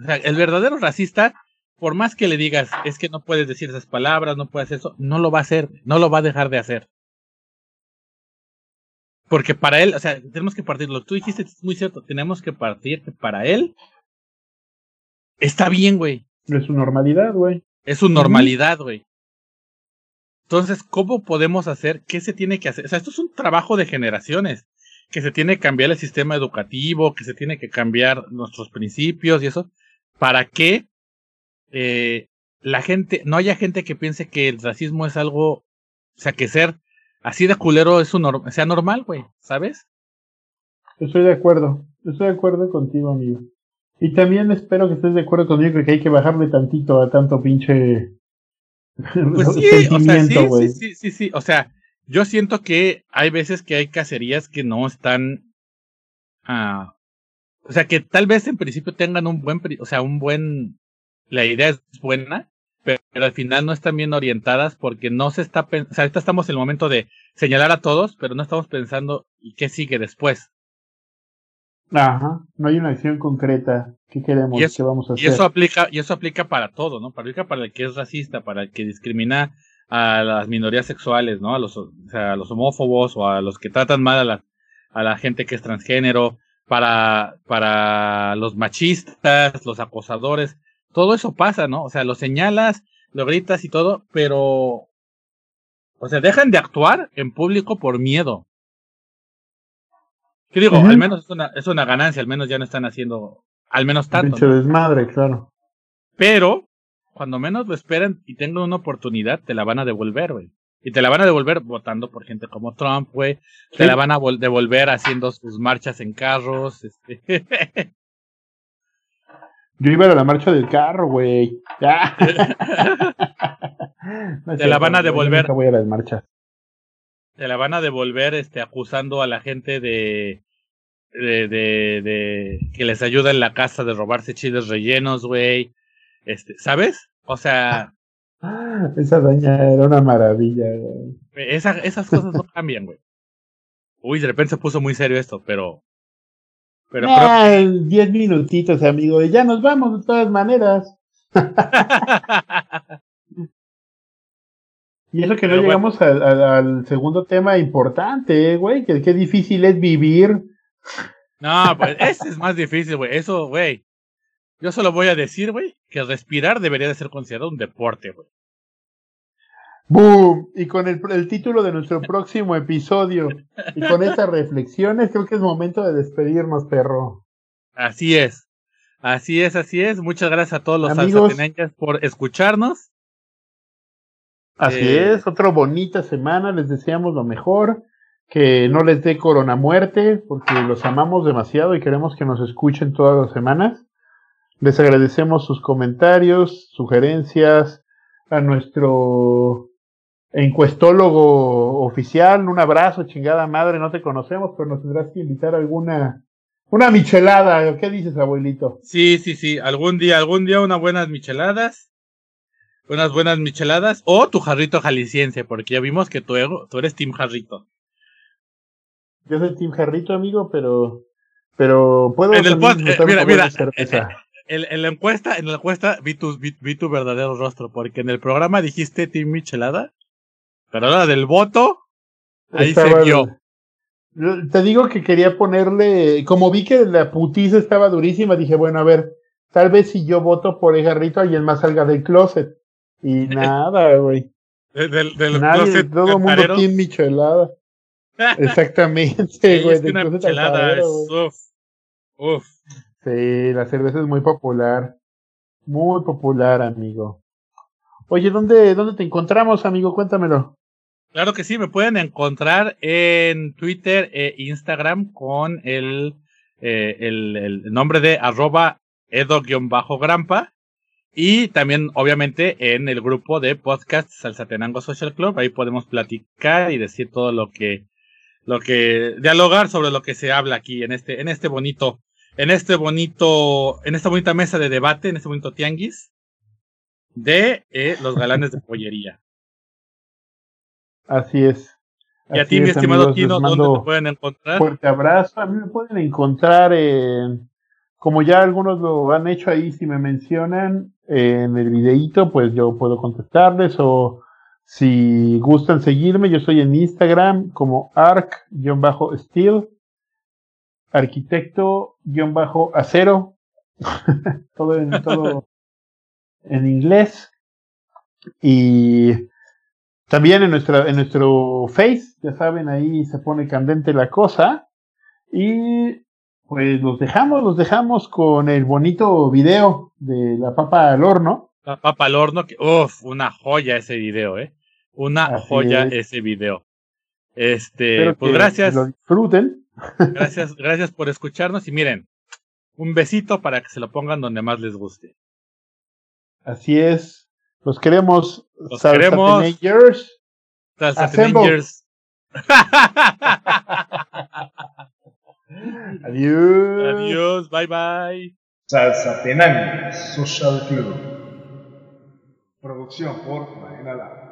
o sea, el verdadero racista, por más que le digas, es que no puedes decir esas palabras, no puedes eso, no lo va a hacer, no lo va a dejar de hacer. Porque para él, o sea, tenemos que partir, lo que tú dijiste es muy cierto, tenemos que partir que para él está bien, güey. Es su normalidad, güey. Es su normalidad, güey. Entonces, ¿cómo podemos hacer? ¿Qué se tiene que hacer? O sea, esto es un trabajo de generaciones. Que se tiene que cambiar el sistema educativo, que se tiene que cambiar nuestros principios y eso, para que eh, la gente, no haya gente que piense que el racismo es algo, o sea, que ser así de culero es un, nor- sea normal, güey, ¿sabes? Estoy de acuerdo. Estoy de acuerdo contigo, amigo. Y también espero que estés de acuerdo conmigo que hay que bajarle tantito a tanto pinche Pues [laughs] sí, o sea, sí, sí, sí, sí. O sea, yo siento que hay veces que hay cacerías que no están. ah, o sea, que tal vez en principio tengan un buen. O sea, un buen. La idea es buena, pero, pero al final no están bien orientadas porque no se está. O sea, ahorita estamos en el momento de señalar a todos, pero no estamos pensando y qué sigue después. Ajá. No hay una acción concreta. ¿Qué queremos? Y eso- ¿Qué vamos a Y hacer? eso aplica, y eso aplica para todo, ¿no? Aplica para el que es racista, para el que discrimina a las minorías sexuales, ¿no? A los, o sea, a los homófobos o a los que tratan mal a la, a la gente que es transgénero, para, para los machistas, los acosadores, todo eso pasa, ¿no? O sea, lo señalas, lo gritas y todo, pero, o sea, dejan de actuar en público por miedo. ¿Qué digo? Al menos es una, es una ganancia, al menos ya no están haciendo, al menos tanto. Pinche ¿no? desmadre, claro. Pero, cuando menos lo esperan y tengan una oportunidad, te la van a devolver, güey. Y te la van a devolver votando por gente como Trump, güey. Te la van a vol- devolver haciendo sus marchas en carros. Este. [laughs] Yo iba a la marcha del carro, güey. Ya. [laughs] No Te la van a yo devolver. voy a las marchas. te la van a devolver este, acusando a la gente de, de, de, de que les ayuda en la casa de robarse chiles rellenos, güey. Este, ¿Sabes? O sea, [laughs] Esa doña era una maravilla, güey. esa- esas cosas no cambian, güey. Uy, de repente se puso muy serio esto, pero... Pero Ah, en diez minutitos, amigo. Y ya nos vamos de todas maneras. [laughs] Y eso que no Pero llegamos al, al- al segundo tema importante, eh, güey. Que qué difícil es vivir. No, pues ese es más difícil, güey. Eso, güey. Yo solo voy a decir, güey, que respirar debería de ser considerado un deporte, güey. ¡Boom! Y con el, el título de nuestro próximo episodio [laughs] y con estas reflexiones, creo que es momento de despedirnos, perro. Así es. Así es, así es. Muchas gracias a todos los Amigos. por escucharnos. Así Eh, es, otra bonita semana, les deseamos lo mejor, que no les dé corona muerte, porque los amamos demasiado y queremos que nos escuchen todas las semanas. Les agradecemos sus comentarios, sugerencias, a nuestro encuestólogo oficial, un abrazo, chingada madre, no te conocemos, pero nos tendrás que invitar a alguna, una michelada, ¿qué dices, abuelito? Sí, sí, sí. Algún día, algún día unas buenas micheladas. Unas buenas micheladas. O tu jarrito jalisciense, porque ya vimos que tú, tú eres Team Jarrito. Yo soy Tim Jarrito, amigo, pero, pero puedo En el también pod- eh, mira, mira. [laughs] En, en la encuesta, en la encuesta vi tu, vi, vi tu verdadero rostro, porque en el programa dijiste Team Michelada, pero ahora del voto, ahí Estaba se vio. Te digo que quería ponerle, como vi que la putiza estaba durísima, dije, bueno, a ver, tal vez si yo voto por el jarrito, alguien más salga del closet. Y [laughs] nada, güey. Del, del, del Nadie, closet todo el mundo tiene michelada. [laughs] Exactamente, güey. es que una michelada es, uf, uf. Sí, la cerveza es muy popular. Muy popular, amigo. Oye, ¿dónde, dónde te encontramos, amigo? Cuéntamelo. Claro que sí, me pueden encontrar en Twitter e Instagram con el, eh, el, nombre de arroba edo-grampa. Y también, obviamente, en el grupo de podcast Salsatenango Social Club. Ahí podemos platicar y decir todo lo que, lo que, dialogar sobre lo que se habla aquí en este, en este bonito, en este bonito, en esta bonita mesa de debate, en este bonito tianguis de eh, los galanes de pollería. Así es. Y a ti, mi estimado Tino, ¿dónde te pueden encontrar? Fuerte abrazo. A mí me pueden encontrar en, como ya algunos lo han hecho ahí, si me mencionan en el videíto, pues yo puedo contestarles o si gustan seguirme, yo soy en Instagram como arc-steel, arquitecto-acero, [laughs] todo en, todo en inglés. Y también en, nuestra, en nuestro Face, ya saben, ahí se pone candente la cosa. Y pues los dejamos, los dejamos con el bonito video de la papa al horno. La papa al horno, que, uff, una joya ese video, eh. Una joya ese video. Este, pues gracias. Lo disfruten. Gracias, gracias por escucharnos y miren, un besito para que se lo pongan donde más les guste. Así es. Los queremos. Los queremos. Salsa Adiós. [laughs] Adiós, bye bye. Salsa Social Club. Producción por Maena